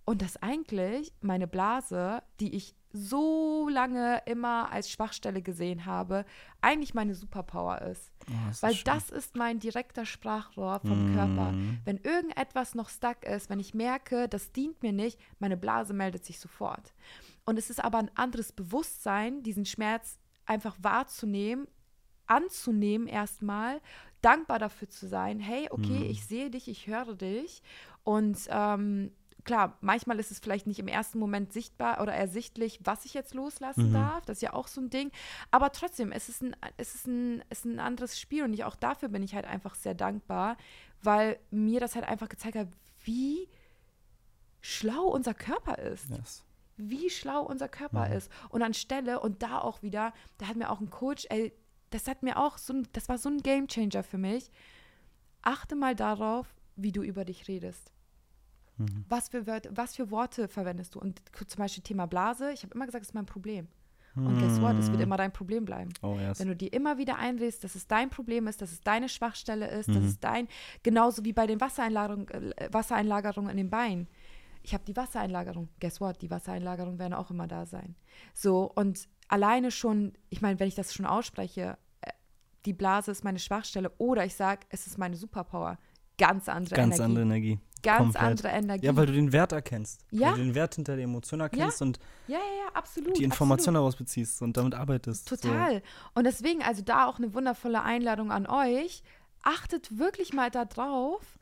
Und dass eigentlich meine Blase, die ich so lange immer als Schwachstelle gesehen habe, eigentlich meine Superpower ist. Oh, das ist Weil schön. das ist mein direkter Sprachrohr vom Mhm. Körper. Wenn irgendetwas noch stuck ist, wenn ich merke, das dient mir nicht, meine Blase meldet sich sofort. Und es ist aber ein anderes Bewusstsein, diesen Schmerz einfach wahrzunehmen, anzunehmen erstmal, dankbar dafür zu sein, hey, okay, Mhm. ich sehe dich, ich höre dich. Und ähm, klar, manchmal ist es vielleicht nicht im ersten Moment sichtbar oder ersichtlich, was ich jetzt loslassen Mhm. darf. Das ist ja auch so ein Ding. Aber trotzdem, es ist ein, es ist ein, es ist ein anderes Spiel und ich, auch dafür bin ich halt einfach sehr dankbar, weil mir das halt einfach gezeigt hat, wie schlau unser Körper ist Yes. Wie schlau unser Körper Mhm. ist. Und anstelle, und da auch wieder, da hat mir auch ein Coach, ey, das hat mir auch so ein, das war so ein Gamechanger für mich. Achte mal darauf, wie du über dich redest. Mhm. Was für, Wörter, was für Worte verwendest du? Und zum Beispiel Thema Blase, ich habe immer gesagt, es ist mein Problem. Und guess what? Es wird immer dein Problem bleiben. Oh, yes. Wenn du dir immer wieder einredest, dass es dein Problem ist, dass es deine Schwachstelle ist, Mhm. dass es dein, genauso wie bei den Wassereinlagerungen äh, Wassereinlagerungen in den Beinen. Ich habe die Wassereinlagerung. Guess what? Die Wassereinlagerungen werden auch immer da sein. So, und alleine schon, ich meine, wenn ich das schon ausspreche, äh, die Blase ist meine Schwachstelle oder ich sage, es ist meine Superpower. Ganz andere Ganz Energie. andere Energie. Ganz komplett. andere Energie. Ja, weil du den Wert erkennst. Ja. Weil du den Wert hinter der Emotion erkennst und ja, ja, ja, absolut. die Information absolut. daraus beziehst und damit arbeitest. Total. Und deswegen, also da auch eine wundervolle Einladung an euch. Achtet wirklich mal darauf,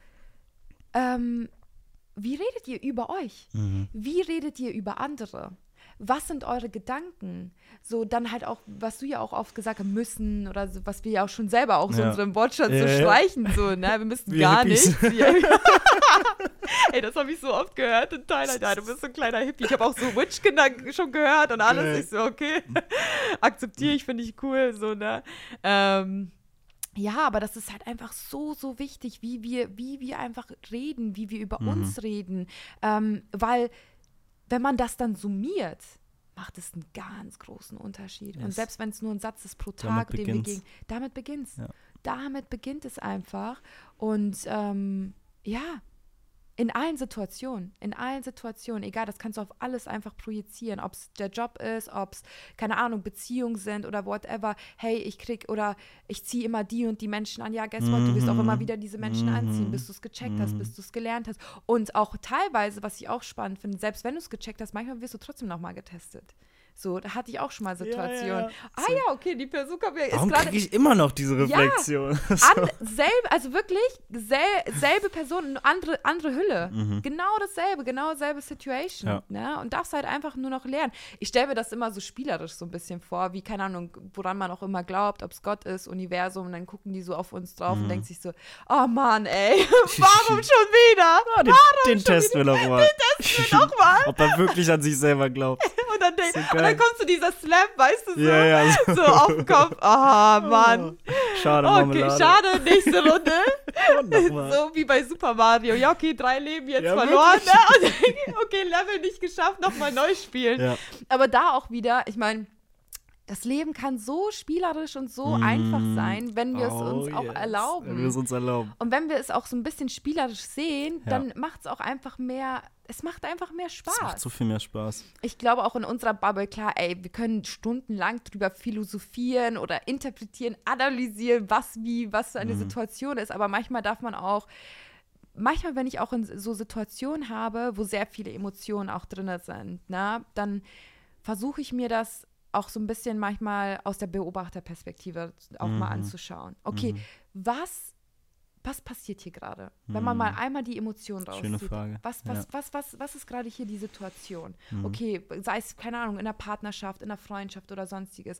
ähm, wie redet ihr über euch? So. Mhm. Wie redet ihr über andere? Was sind eure Gedanken? So, dann halt auch, was du ja auch oft gesagt hast, müssen oder so, was wir ja auch schon selber auch so Ja. unserem Wortschatz Ja, so ja. streichen, so, ne? Wir müssen Wir gar nichts. Ja. Ey, das habe ich so oft gehört in Thailand. Ja, du bist so ein kleiner Hippie. Ich habe auch so Witch-Kinder schon gehört und alles. Ich so, okay, akzeptiere ich, finde ich cool, so, ne? Ähm, ja, aber das ist halt einfach so, so wichtig, wie wir, wie wir einfach reden, wie wir über Mhm. uns reden. Ähm, weil, wenn man das dann summiert, macht es einen ganz großen Unterschied. Und Yes. selbst wenn es nur ein Satz ist pro Damit Tag, den wir beginnt's. damit beginnt es. Ja. Damit beginnt es einfach. Und ähm, ja, in allen Situationen, in allen Situationen, egal, das kannst du auf alles einfach projizieren, ob es der Job ist, ob es, keine Ahnung, Beziehungen sind oder whatever. Hey, ich krieg oder ich ziehe immer die und die Menschen an. Ja, guess what, du wirst auch immer Mhm. wieder diese Menschen anziehen, bis du es gecheckt hast, Mhm. bis du es gelernt hast. Und auch teilweise, was ich auch spannend finde, selbst wenn du es gecheckt hast, manchmal wirst du trotzdem nochmal getestet. So, da hatte ich auch schon mal ja, Situationen. ja. Ah ja, okay, die Persuka ist Warum gerade kriege ich immer noch diese Reflexion? an, selbe, also wirklich sel, selbe Person, andere, andere Hülle. Genau dasselbe, genau dasselbe Situation. Ja. Ne? Und darfst halt einfach nur noch lernen. Ich stelle mir das immer so spielerisch so ein bisschen vor, wie, keine Ahnung, woran man auch immer glaubt, ob es Gott ist, Universum, und dann gucken die so auf uns drauf und denken sich so, oh Mann, ey, warum schon wieder? Ah, den, den testen wir noch mal. Den testen wir noch mal. Ob er wirklich an sich selber glaubt. Und dann, denk, So und dann kommt so dieser Slap, weißt du, so, Ja, ja. So. so auf den Kopf. Ah, Mann. Schade, Okay, Marmelade. schade, nächste Runde. Und nochmal. So wie bei Super Mario. Ja, okay, drei Leben jetzt Ja, verloren. Ne? Okay, Level nicht geschafft, nochmal neu spielen. Aber da auch wieder, ich meine, das Leben kann so spielerisch und so einfach sein, wenn wir es uns Oh, auch yes. erlauben. Wenn wir es uns erlauben. und wenn wir es auch so ein bisschen spielerisch sehen, Ja. dann macht es auch einfach mehr, es macht einfach mehr Es macht Spaß. so viel mehr Spaß. Ich glaube auch in unserer Bubble, klar, ey, wir können stundenlang drüber philosophieren oder interpretieren, analysieren, was wie, was für eine Mhm. Situation ist. Aber manchmal darf man auch, manchmal, wenn ich auch in so Situationen habe, wo sehr viele Emotionen auch drin sind, ne, dann versuche ich mir das auch so ein bisschen manchmal aus der Beobachterperspektive auch mal Mhm. anzuschauen. Okay, Mhm. was, was passiert hier gerade? Wenn man Mhm. mal einmal die Emotionen Schöne rauszieht. Frage. Was, was, Ja. was, was, was ist gerade hier die Situation? Mhm. Okay, sei es, keine Ahnung, in der Partnerschaft, in der Freundschaft oder sonstiges.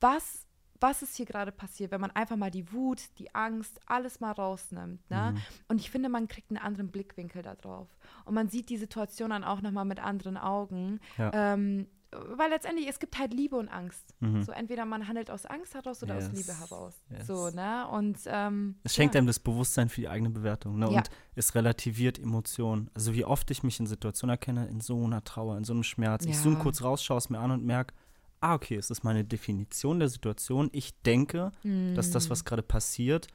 Was, was ist hier gerade passiert, wenn man einfach mal die Wut, die Angst, alles mal rausnimmt? Ne? Mhm. Und ich finde, man kriegt einen anderen Blickwinkel da drauf. Und man sieht die Situation dann auch nochmal mit anderen Augen. Ja. Ähm, weil letztendlich, es gibt halt Liebe und Angst. Mhm. So entweder man handelt aus Angst heraus oder aus Yes. Liebe heraus. Yes. So, ne? Und ähm, Es schenkt ja. einem das Bewusstsein für die eigene Bewertung ne? Ja. und es relativiert Emotionen. Also wie oft ich mich in Situationen erkenne, in so einer Trauer, in so einem Schmerz. Ich Ja. zoome kurz raus, schaue es mir an und merke, ah, okay, es ist meine Definition der Situation. Ich denke, dass das, was gerade passiert,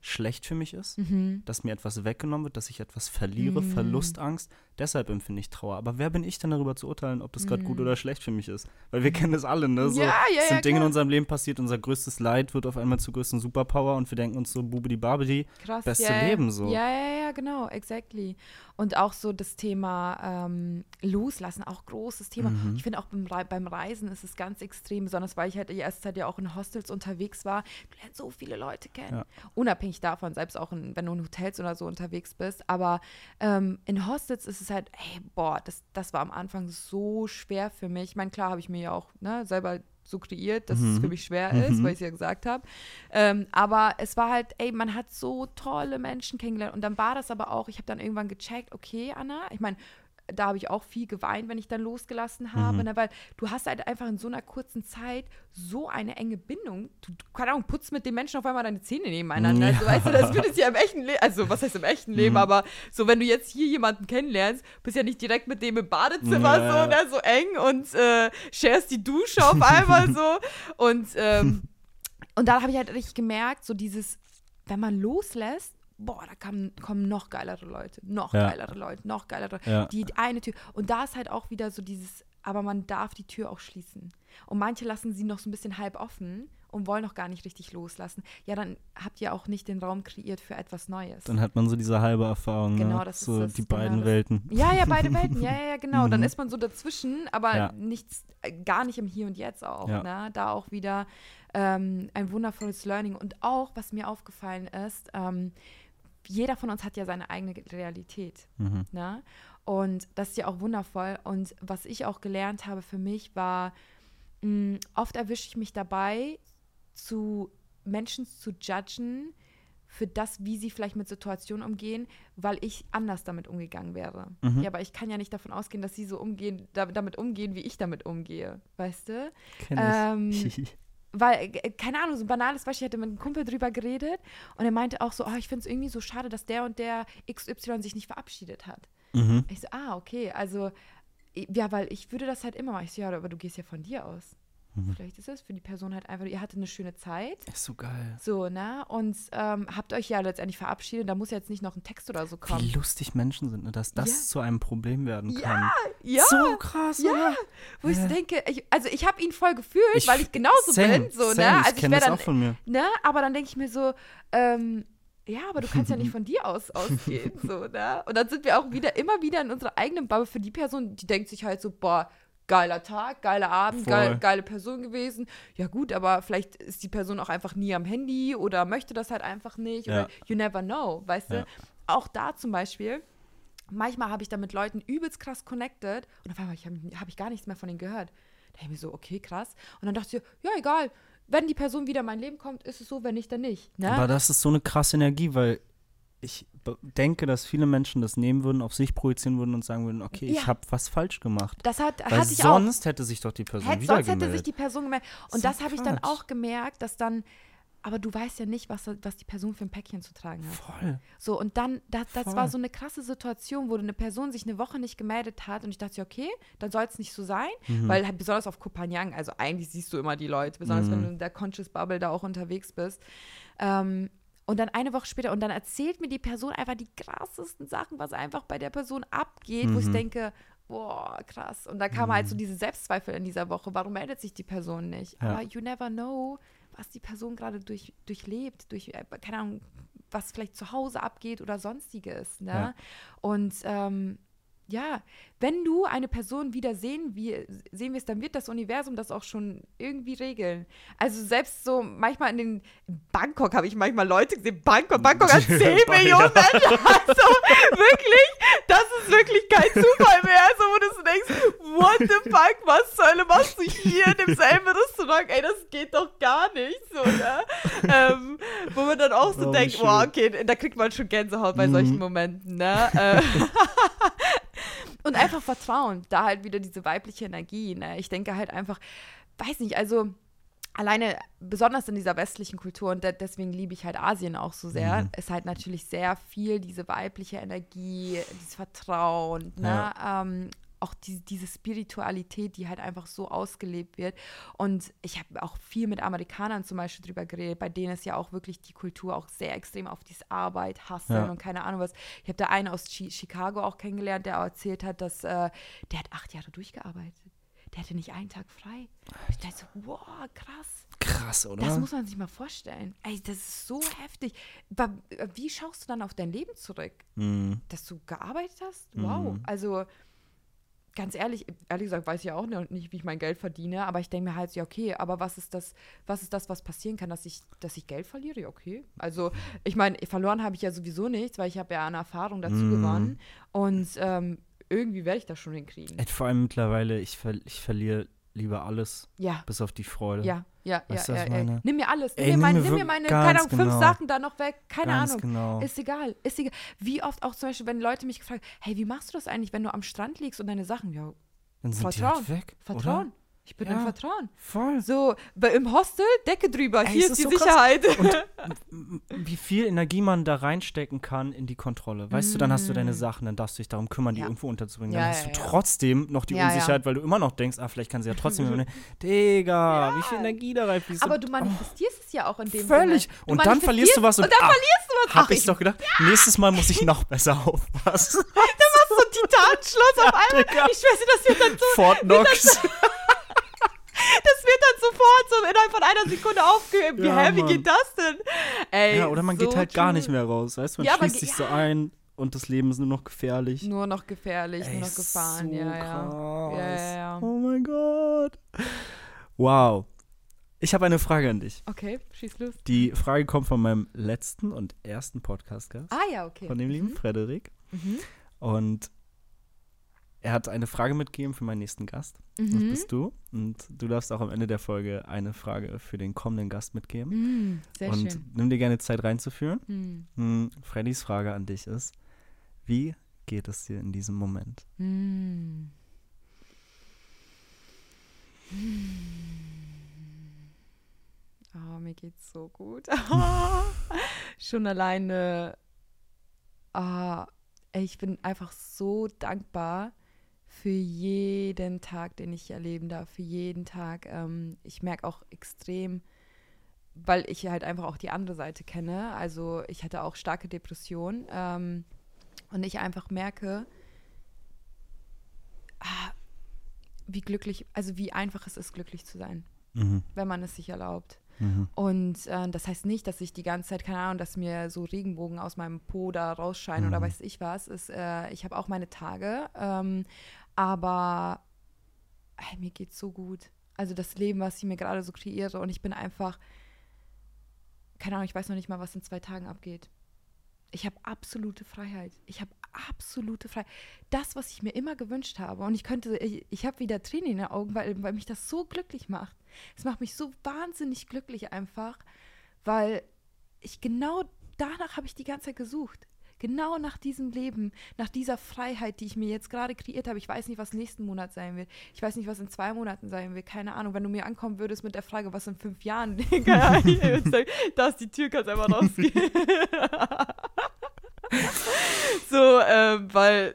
schlecht für mich ist, Mhm. dass mir etwas weggenommen wird, dass ich etwas verliere, Mhm. Verlustangst. Deshalb empfinde ich Trauer. Aber wer bin ich denn darüber zu urteilen, ob das gerade gut Mhm. oder schlecht für mich ist? Weil wir kennen das alle, ne? So, Ja, ja, es sind ja, Dinge in unserem Leben passiert, unser größtes Leid wird auf einmal zur größten Superpower und wir denken uns so, bubidi babidi. Krass, beste ja. Leben so. Ja, ja, ja, genau, exactly. Und auch so das Thema ähm, Loslassen, auch großes Thema. Mhm. Ich finde auch beim, beim Reisen ist es ganz extrem, besonders weil ich halt die erste Zeit ja auch in Hostels unterwegs war. Du lernst so viele Leute kennen. Ja. Unabhängig davon, selbst auch in, wenn du in Hotels oder so unterwegs bist. Aber ähm, in Hostels ist es halt, ey, boah, das, das war am Anfang so schwer für mich. Ich meine, klar habe ich mir ja auch ne, selber so kreiert, dass es Mhm. für mich schwer ist, Mhm. weil ich es ja gesagt habe. Ähm, aber es war halt, ey, man hat so tolle Menschen kennengelernt. Und dann war das aber auch, ich habe dann irgendwann gecheckt, okay, Anna, ich meine, da habe ich auch viel geweint, wenn ich dann losgelassen habe, Mhm. ne, weil du hast halt einfach in so einer kurzen Zeit so eine enge Bindung. Du, keine Ahnung, putzt mit den Menschen auf einmal deine Zähne nebeneinander. Ja. Also, weißt du, das würdest du ja im echten Leben, also was heißt im echten Leben, Mhm. aber so, wenn du jetzt hier jemanden kennenlernst, bist ja nicht direkt mit dem im Badezimmer Ja. so, ne, so eng und äh, sharest die Dusche auf einmal so. Und, ähm, und da habe ich halt richtig gemerkt, so dieses, wenn man loslässt, boah, da kommen, kommen noch geilere Leute, noch Ja. geilere Leute, noch geilere. Ja. Die, eine Tür. Und da ist halt auch wieder so dieses, aber man darf die Tür auch schließen. Und manche lassen sie noch so ein bisschen halb offen und wollen noch gar nicht richtig loslassen. Ja, dann habt ihr auch nicht den Raum kreiert für etwas Neues. Dann hat man so diese halbe Erfahrung, Genau, ne? das ist so das, die genau beiden das. Welten. Ja, ja, beide Welten, ja, ja, ja, genau. Dann Mhm. ist man so dazwischen, aber Ja. nichts, äh, gar nicht im Hier und Jetzt auch. Ja. Ne? Da auch wieder ähm, ein wundervolles Learning. Und auch, was mir aufgefallen ist, ähm, jeder von uns hat ja seine eigene Realität. Mhm. Ne? Und das ist ja auch wundervoll. Und was ich auch gelernt habe für mich war, mh, oft erwische ich mich dabei, zu Menschen zu judgen für das, wie sie vielleicht mit Situationen umgehen, weil ich anders damit umgegangen wäre. Mhm. Ja, aber ich kann ja nicht davon ausgehen, dass sie so umgehen, da, damit umgehen, wie ich damit umgehe. Weißt du? Kenn Ähm, ich. weil, äh, keine Ahnung, so ein banales Beispiel, ich hatte mit einem Kumpel drüber geredet und er meinte auch so, oh, ich finde es irgendwie so schade, dass der und der XY sich nicht verabschiedet hat. mhm. Ich so, ah, okay, also, ja, weil ich würde das halt immer machen. Ich so, ja, aber du gehst ja von dir aus. Mhm. Vielleicht ist es für die Person halt einfach, ihr hattet eine schöne Zeit. Ist so geil. So, ne? Und ähm, habt euch ja letztendlich verabschiedet. Da muss ja jetzt nicht noch ein Text oder so Wie kommen. lustig Menschen sind, ne? dass das Ja. zu einem Problem werden Ja, kann. Ja, So krass, Ja. oder? wo ich so Ja. denke, ich, also ich habe ihn voll gefühlt, Ich- weil ich genauso Same, bin. So, same. ne? Ich Also ich kenne wäre dann, auch von mir. ne? Aber dann denke ich mir so, ähm, ja, aber du kannst ja nicht von dir aus ausgehen, so, ne? Und dann sind wir auch wieder, immer wieder in unserer eigenen Bubble für die Person, die denkt sich halt so, boah, geiler Tag, geiler Abend, geil, geile Person gewesen. Ja gut, aber vielleicht ist die Person auch einfach nie am Handy oder möchte das halt einfach nicht Ja. oder you never know, weißt Ja. du? Auch da zum Beispiel, manchmal habe ich da mit Leuten übelst krass connected und auf einmal habe hab ich gar nichts mehr von denen gehört. Da dachte ich mir so, okay, krass. Und dann dachte ich, ja, egal. Wenn die Person wieder in mein Leben kommt, ist es so, wenn nicht, dann nicht. Ne? Aber das ist so eine krasse Energie, weil ich denke, dass viele Menschen das nehmen würden, auf sich projizieren würden und sagen würden, okay, Ja. ich habe was falsch gemacht. das hat, Weil hatte ich auch. sonst hätte sich doch die Person Hätt, wieder sonst hätte sich gemeldet. die Person gemerkt. Und So das habe ich dann auch gemerkt, dass dann, aber du weißt ja nicht, was, was die Person für ein Päckchen zu tragen hat. Voll. So, und dann, das, das Voll. war so eine krasse Situation, wo eine Person sich eine Woche nicht gemeldet hat und ich dachte, okay, dann soll es nicht so sein, Mhm. weil halt besonders auf Kopanjang, also eigentlich siehst du immer die Leute, besonders wenn Mhm. du in der Conscious Bubble da auch unterwegs bist. Ähm, und dann eine Woche später, und dann erzählt mir die Person einfach die krassesten Sachen, was einfach bei der Person abgeht, wo ich Mhm. denke, boah, krass. Und da kam halt so diese Selbstzweifel in dieser Woche, warum meldet sich die Person nicht? Ja. Aber you never know, was die Person gerade durch, durchlebt, durch, äh, keine Ahnung, was vielleicht zu Hause abgeht oder sonstiges. Ne? Ja. Und ähm, ja, wenn du eine Person wieder sehen, wie, sehen wirst, dann wird das Universum das auch schon irgendwie regeln. Also selbst so manchmal in den in Bangkok habe ich manchmal Leute gesehen, Bangkok, Bangkok hat 10 Ja. Millionen Menschen. Also wirklich, das ist wirklich kein Zufall mehr. Also wo du so denkst, what the fuck, was zur Hölle machst du hier in demselben Restaurant? Ey, das geht doch gar nicht so, ne? ähm, wo man dann auch so Oh, denkt, wow, okay, da kriegt man schon Gänsehaut bei Mhm. solchen Momenten, ne? Äh, und einfach Vertrauen, da halt wieder diese weibliche Energie. Ne? Ich denke halt einfach, weiß nicht, also alleine, besonders in dieser westlichen Kultur, und de deswegen liebe ich halt Asien auch so sehr, Mhm. ist halt natürlich sehr viel diese weibliche Energie, dieses Vertrauen, ne? Ähm, auch die, diese Spiritualität, die halt einfach so ausgelebt wird. Und ich habe auch viel mit Amerikanern zum Beispiel drüber geredet, bei denen ist ja auch wirklich die Kultur auch sehr extrem auf diese Arbeit, Hasseln Ja. und keine Ahnung was. Ich habe da einen aus Chi Chicago auch kennengelernt, der erzählt hat, dass äh, der hat acht Jahre durchgearbeitet. Der hatte nicht einen Tag frei. Ich dachte so, wow, krass. Krass, oder? Das muss man sich mal vorstellen. Ey, das ist so heftig. Wie schaust du dann auf dein Leben zurück? Mhm. Dass du gearbeitet hast? Wow. Mhm. Also, ganz ehrlich, ehrlich gesagt weiß ich ja auch nicht, wie ich mein Geld verdiene, aber ich denke mir halt, ja, okay, aber was ist das, was ist das, was passieren kann, dass ich, dass ich Geld verliere? Ja, okay. Also, ich meine, verloren habe ich ja sowieso nichts, weil ich habe ja eine Erfahrung dazu Mhm. gewonnen. Und ähm, irgendwie werde ich das schon hinkriegen. Vor allem mittlerweile, ich, ver ich verliere lieber alles, Ja. bis auf die Freude. Ja, ja, Weißt ja, ja, meine? Nimm mir alles. Nimm Ey, mir, nimm mein, mir nimm mir meine, keine Ahnung, fünf genau. Sachen da noch weg. Keine Ganz Ahnung. genau. Ist egal, ist egal. Wie oft auch zum Beispiel, wenn Leute mich gefragt hey, wie machst du das eigentlich, wenn du am Strand liegst und deine Sachen, ja, Dann sind die Vertrauen. halt weg. Vertrauen. Oder? Ich bin Ja. im Vertrauen. Voll. So, bei, im Hostel, Decke drüber, Ey, hier ist ist die so. Sicherheit. M- Wie viel Energie man da reinstecken kann in die Kontrolle. Weißt du, dann hast du deine Sachen, dann darfst du dich darum kümmern, die Mm. Ja. irgendwo unterzubringen. Ja, dann hast du trotzdem noch die. Unsicherheit, weil du immer noch denkst, ah, vielleicht kann sie ja trotzdem. übernehmen. Digga, wie viel Energie da reinfließt. Aber Und- du manifestierst es ja auch in dem Völlig. Sinne. Und dann verlierst du was und und, dann ah, verlierst du was. Hab Ach, ich doch gedacht, nächstes Mal muss ich noch besser aufpassen. machst so Titanschluss auf einmal. Ich schwöre, dir, das wird dann so, Fort Knox. Das wird dann sofort so innerhalb von einer Sekunde aufgehoben. Wie, Ja, hä, wie Mann. geht das denn? Ey, Ja, oder man so geht halt gar nicht mehr raus, weißt du? Man Ja, schließt sich so ja. ein und das Leben ist nur noch gefährlich. Nur noch gefährlich, Ey, nur noch gefahren. so ja, ja. Oh mein Gott. Wow. Ich habe eine Frage an dich. Okay, schieß los. Die Frage kommt von meinem letzten und ersten Podcast-Gast, Ah ja, okay. von dem lieben Frederik. Mhm. Und er hat eine Frage mitgegeben für meinen nächsten Gast. Das Mhm. bist du. Und du darfst auch am Ende der Folge eine Frage für den kommenden Gast mitgeben. Mhm. Sehr und schön. nimm dir gerne Zeit reinzuführen. Mhm. Hm, Freddys Frage an dich ist, wie geht es dir in diesem Moment? Mhm. Oh, mir geht's so gut. Schon alleine. Ey, ich bin einfach so dankbar für jeden Tag, den ich erleben darf. Für jeden Tag. Ähm, ich merke auch extrem, weil ich halt einfach auch die andere Seite kenne. Also ich hatte auch starke Depressionen. Ähm, und ich einfach merke, ah, wie glücklich, also wie einfach es ist, glücklich zu sein, Mhm. wenn man es sich erlaubt. Mhm. Und äh, das heißt nicht, dass ich die ganze Zeit, keine Ahnung, dass mir so Regenbogen aus meinem Po da rausscheinen oder Mhm. weiß ich was. Ist, äh, ich habe auch meine Tage, ähm, aber ey, mir geht's so gut. Also das Leben, was ich mir gerade so kreiere und ich bin einfach, keine Ahnung, ich weiß noch nicht mal, was in zwei Tagen abgeht. Ich habe absolute Freiheit. Ich habe absolute Freiheit. Das, was ich mir immer gewünscht habe. Und ich könnte, ich, ich habe wieder Tränen in den Augen, weil, weil mich das so glücklich macht. Es macht mich so wahnsinnig glücklich einfach, weil ich genau danach habe ich die ganze Zeit gesucht. Genau nach diesem Leben, nach dieser Freiheit, die ich mir jetzt gerade kreiert habe. Ich weiß nicht, was nächsten Monat sein wird. Ich weiß nicht, was in zwei Monaten sein wird. Keine Ahnung. Wenn du mir ankommen würdest mit der Frage, was in fünf Jahren, da ist die Tür, kannst einfach rausgehen. so, ähm, weil,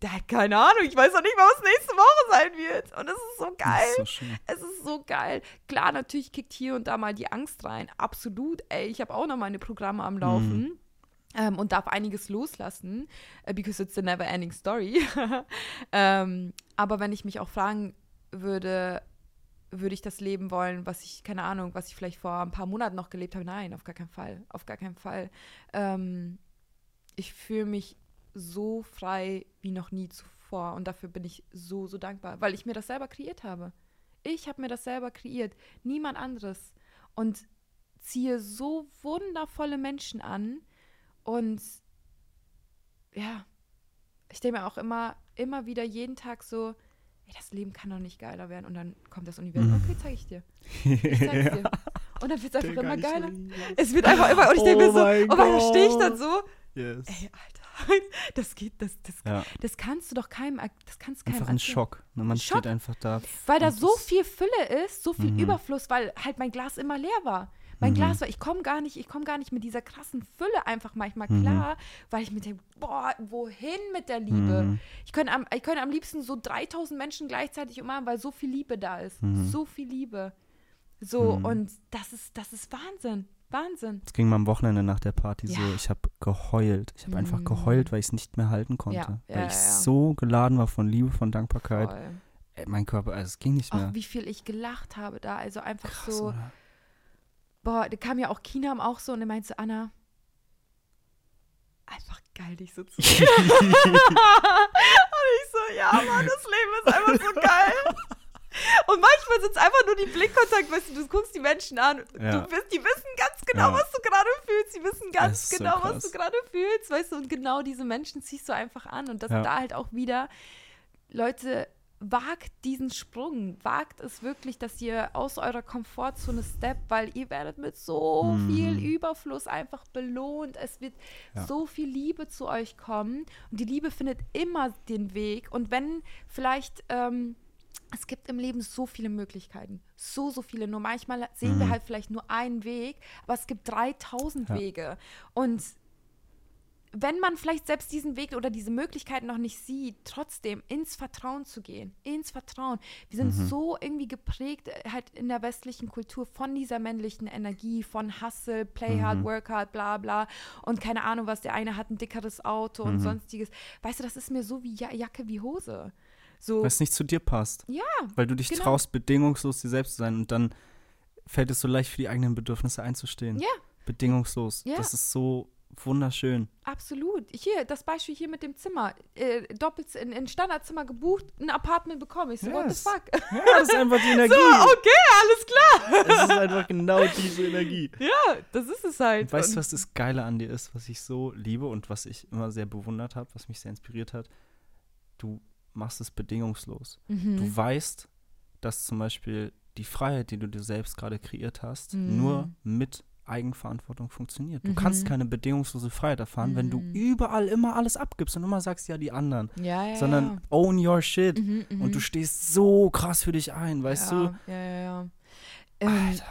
da, keine Ahnung, ich weiß noch nicht mal, was nächste Woche sein wird. Und es ist so geil. ist so. Es ist so geil. Klar, natürlich kickt hier und da mal die Angst rein. Absolut. Ey, ich habe auch noch meine Programme am Laufen. Ähm, und darf einiges loslassen, äh, because it's a never ending story. ähm, aber wenn ich mich auch fragen würde, würde ich das leben wollen, was ich, keine Ahnung, was ich vielleicht vor ein paar Monaten noch gelebt habe? Nein, auf gar keinen Fall. Auf gar keinen Fall. Ähm, ich fühle mich so frei wie noch nie zuvor und dafür bin ich so, so dankbar, weil ich mir das selber kreiert habe. Ich habe mir das selber kreiert, niemand anderes. Und ziehe so wundervolle Menschen an und ja, ich denke mir auch immer, immer wieder jeden Tag so, ey, das Leben kann doch nicht geiler werden. Und dann kommt das Universum, Mhm. okay, zeige ich dir. Ich zeig's dir. Und dann wird es einfach immer geiler. Es wird einfach immer, und ich denke Oh mir so, und dann stehe ich dann so, Yes. ey, Alter, das geht, das, das, Ja, das kannst du doch keinem, das kannst keinem einfach ein. Schock. Ne? Man Schock. steht einfach da. Weil da so viel Fülle ist, so viel Mhm. Überfluss, weil halt mein Glas immer leer war. Mein Mhm. Glas war, ich komme gar nicht, ich komme gar nicht mit dieser krassen Fülle einfach manchmal Mhm. klar, weil ich mir denke, boah, wohin mit der Liebe? Mhm. Ich könnte am, ich könnte am liebsten so 3000 Menschen gleichzeitig umarmen, weil so viel Liebe da ist. Mhm. So viel Liebe. So, Mhm. und das ist, das ist Wahnsinn. Wahnsinn. Es ging mir am Wochenende nach der Party so, Ja. ich habe geheult. Ich habe einfach Mm. geheult, weil ich es nicht mehr halten konnte. Ja, weil ja, ich ja, ja. so geladen war von Liebe, von Dankbarkeit. Ey, mein Körper, also es ging nicht mehr. Auch wie viel ich gelacht habe da. Also einfach Krass, so, oder? boah, da kam ja auch Kinam auch so und er meinte so, Anna, einfach geil, dich so zu sehen. und ich so, ja, Mann, das Leben ist einfach so geil. Und manchmal sind es einfach nur die Blickkontakt, weißt du, du guckst die Menschen an, Ja. du bist, die wissen ganz genau, Ja. was du gerade fühlst, die wissen ganz ist so genau, was du gerade fühlst, weißt du, und genau diese Menschen ziehst du einfach an und das Ja. da halt auch wieder, Leute, wagt diesen Sprung, wagt es wirklich, dass ihr aus eurer Komfortzone steppt, weil ihr werdet mit so Mhm. viel Überfluss einfach belohnt. Es wird Ja. so viel Liebe zu euch kommen und die Liebe findet immer den Weg. Und wenn vielleicht ähm, es gibt im Leben so viele Möglichkeiten, so, so viele. Nur manchmal sehen wir Mhm. halt vielleicht nur einen Weg, aber es gibt 3000 Ja. Wege. Und wenn man vielleicht selbst diesen Weg oder diese Möglichkeiten noch nicht sieht, trotzdem ins Vertrauen zu gehen, ins Vertrauen. Wir sind Mhm. so irgendwie geprägt äh, halt in der westlichen Kultur von dieser männlichen Energie, von Hustle, Play hard, Mhm. work hard, bla bla und keine Ahnung was, der eine hat ein dickeres Auto und Mhm. sonstiges. Weißt du, das ist mir so wie ja Jacke wie Hose. So, Weil es nicht zu dir passt. ja, Weil du dich Genau. traust, bedingungslos dir selbst zu sein und dann fällt es so leicht für die eigenen Bedürfnisse einzustehen. Ja. Bedingungslos. Ja. Das ist so wunderschön. Absolut. Hier, das Beispiel hier mit dem Zimmer. Äh, doppelt in, in Standardzimmer gebucht, ein Apartment bekommen. Ich so, what the Yes. fuck? Ja, das ist einfach die Energie. so, okay, alles klar. Es ist einfach genau diese Energie. Ja, das ist es halt. Und weißt du, was das Geile an dir ist, was ich so liebe und was ich immer sehr bewundert habe, was mich sehr inspiriert hat? Du machst es bedingungslos. Mhm. Du weißt, dass zum Beispiel die Freiheit, die du dir selbst gerade kreiert hast, Mhm. nur mit Eigenverantwortung funktioniert. Du Mhm. kannst keine bedingungslose Freiheit erfahren, wenn du Mhm. überall immer alles abgibst und immer sagst, ja, die anderen. ja, ja, Sondern own your shit. ja. Mhm, Und du mhm. stehst so krass für dich ein, weißt ja, du? Ja, ja, ja. Ähm, Alter.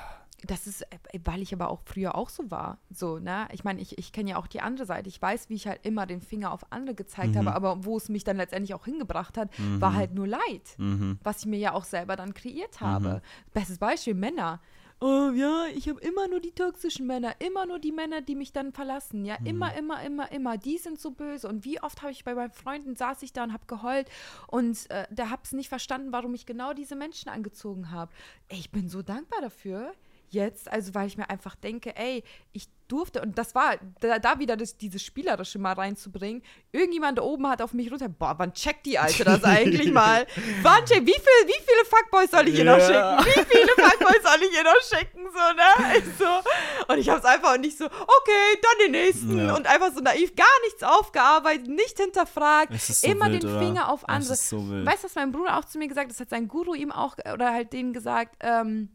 Das ist, äh, weil ich aber auch früher auch so war. So, ne? Ich meine, ich, ich kenne ja auch die andere Seite. Ich weiß, wie ich halt immer den Finger auf andere gezeigt Mhm. habe, aber wo es mich dann letztendlich auch hingebracht hat, war Mhm. halt nur Leid. Mhm. was ich mir ja auch selber dann kreiert habe. Mhm. Bestes Beispiel, Männer. Oh ja, ich habe immer nur die toxischen Männer, immer nur die Männer, die mich dann verlassen. Ja, Mhm. immer, immer, immer, immer. Die sind so böse. Und wie oft habe ich bei meinen Freunden saß ich da und habe geheult und äh, da habe es nicht verstanden, warum ich genau diese Menschen angezogen habe. Ich bin so dankbar dafür. Jetzt, also weil ich mir einfach denke, ey, ich durfte, und das war, da, da wieder das, dieses Spielerische mal reinzubringen, irgendjemand da oben hat auf mich runter, boah, wann checkt die Alte das eigentlich mal? Wann checkt, wie, viel, wie viele Fuckboys soll ich ihr noch schicken? Wie viele Fuckboys soll ich ihr noch schicken? So, ne? Ich so, und ich hab's einfach nicht so, okay, dann den nächsten. Ja. Und einfach so naiv, gar nichts aufgearbeitet, nicht hinterfragt, so immer wild, den oder? Finger auf andere. so. Weißt du, was mein Bruder auch zu mir gesagt hat? Das hat sein Guru ihm auch, oder halt denen gesagt, ähm,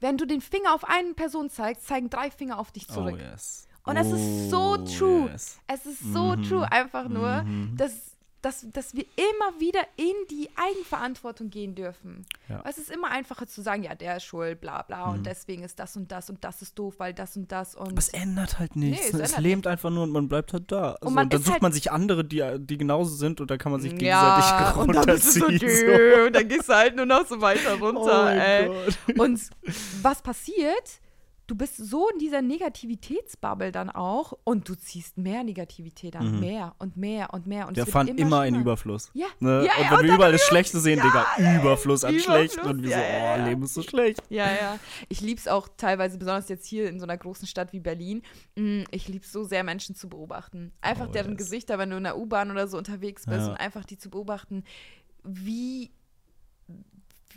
wenn du den Finger auf eine Person zeigst, zeigen drei Finger auf dich zurück. Oh yes. Und das ist so Oh, true. yes. Es ist so Mhm. true, einfach nur, Mhm. dass, dass, dass wir immer wieder in die Eigenverantwortung gehen dürfen. Ja. Es ist immer einfacher zu sagen, ja, der ist schuld, bla bla, Mhm. und deswegen ist das und das und das ist doof, weil das und das und Aber es ändert halt nichts. Nee, es ne? es ändert lebt einfach nur und man bleibt halt da. Also, und man dann sucht halt- man sich andere, die, die genauso sind und dann kann man sich gegenseitig ja, und dann bist du so, runterziehen. dö, und dann gehst du halt nur noch so weiter Oh runter, mein ey. Gott. Und was passiert? Du bist so in dieser Negativitätsbubble dann auch und du ziehst mehr Negativität an, Mhm. mehr und mehr und mehr. Und Wir fahren immer in schlimmer. Überfluss. Ja, Ne? ja, und ja, wenn und wir überall das Schlechte sehen, Digga, ey, Überfluss an Überfluss, Schlechten. Und wir so, ja, ja, oh, ja. Leben ist so schlecht. Ja, ja. Ich liebe es auch teilweise, besonders jetzt hier in so einer großen Stadt wie Berlin. mm, Ich liebe es so sehr, Menschen zu beobachten. Einfach Oh, deren yes. Gesichter, wenn du in der U-Bahn oder so unterwegs bist Ja. und einfach die zu beobachten, wie.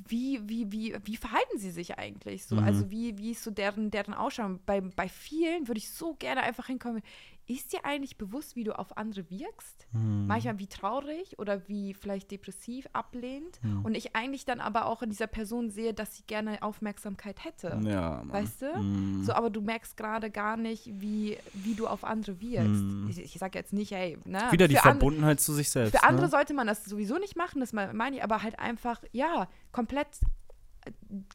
Wie, wie, wie, wie verhalten sie sich eigentlich so? Mhm. Also wie, wie ist so deren, deren Ausschauen? Bei, bei vielen würde ich so gerne einfach hinkommen. Ist dir eigentlich bewusst, wie du auf andere wirkst? Hm. manchmal wie traurig oder wie vielleicht depressiv, ablehnend. Hm. Und ich eigentlich dann aber auch in dieser Person sehe, dass sie gerne Aufmerksamkeit hätte. Ja. Weißt du? Hm. So, aber du merkst gerade gar nicht, wie, wie du auf andere wirkst. Hm. Ich, ich sage jetzt nicht, hey, na, Wieder die Verbundenheit zu sich selbst. für andere ne? sollte man das sowieso nicht machen, das meine ich, aber halt einfach, ja, komplett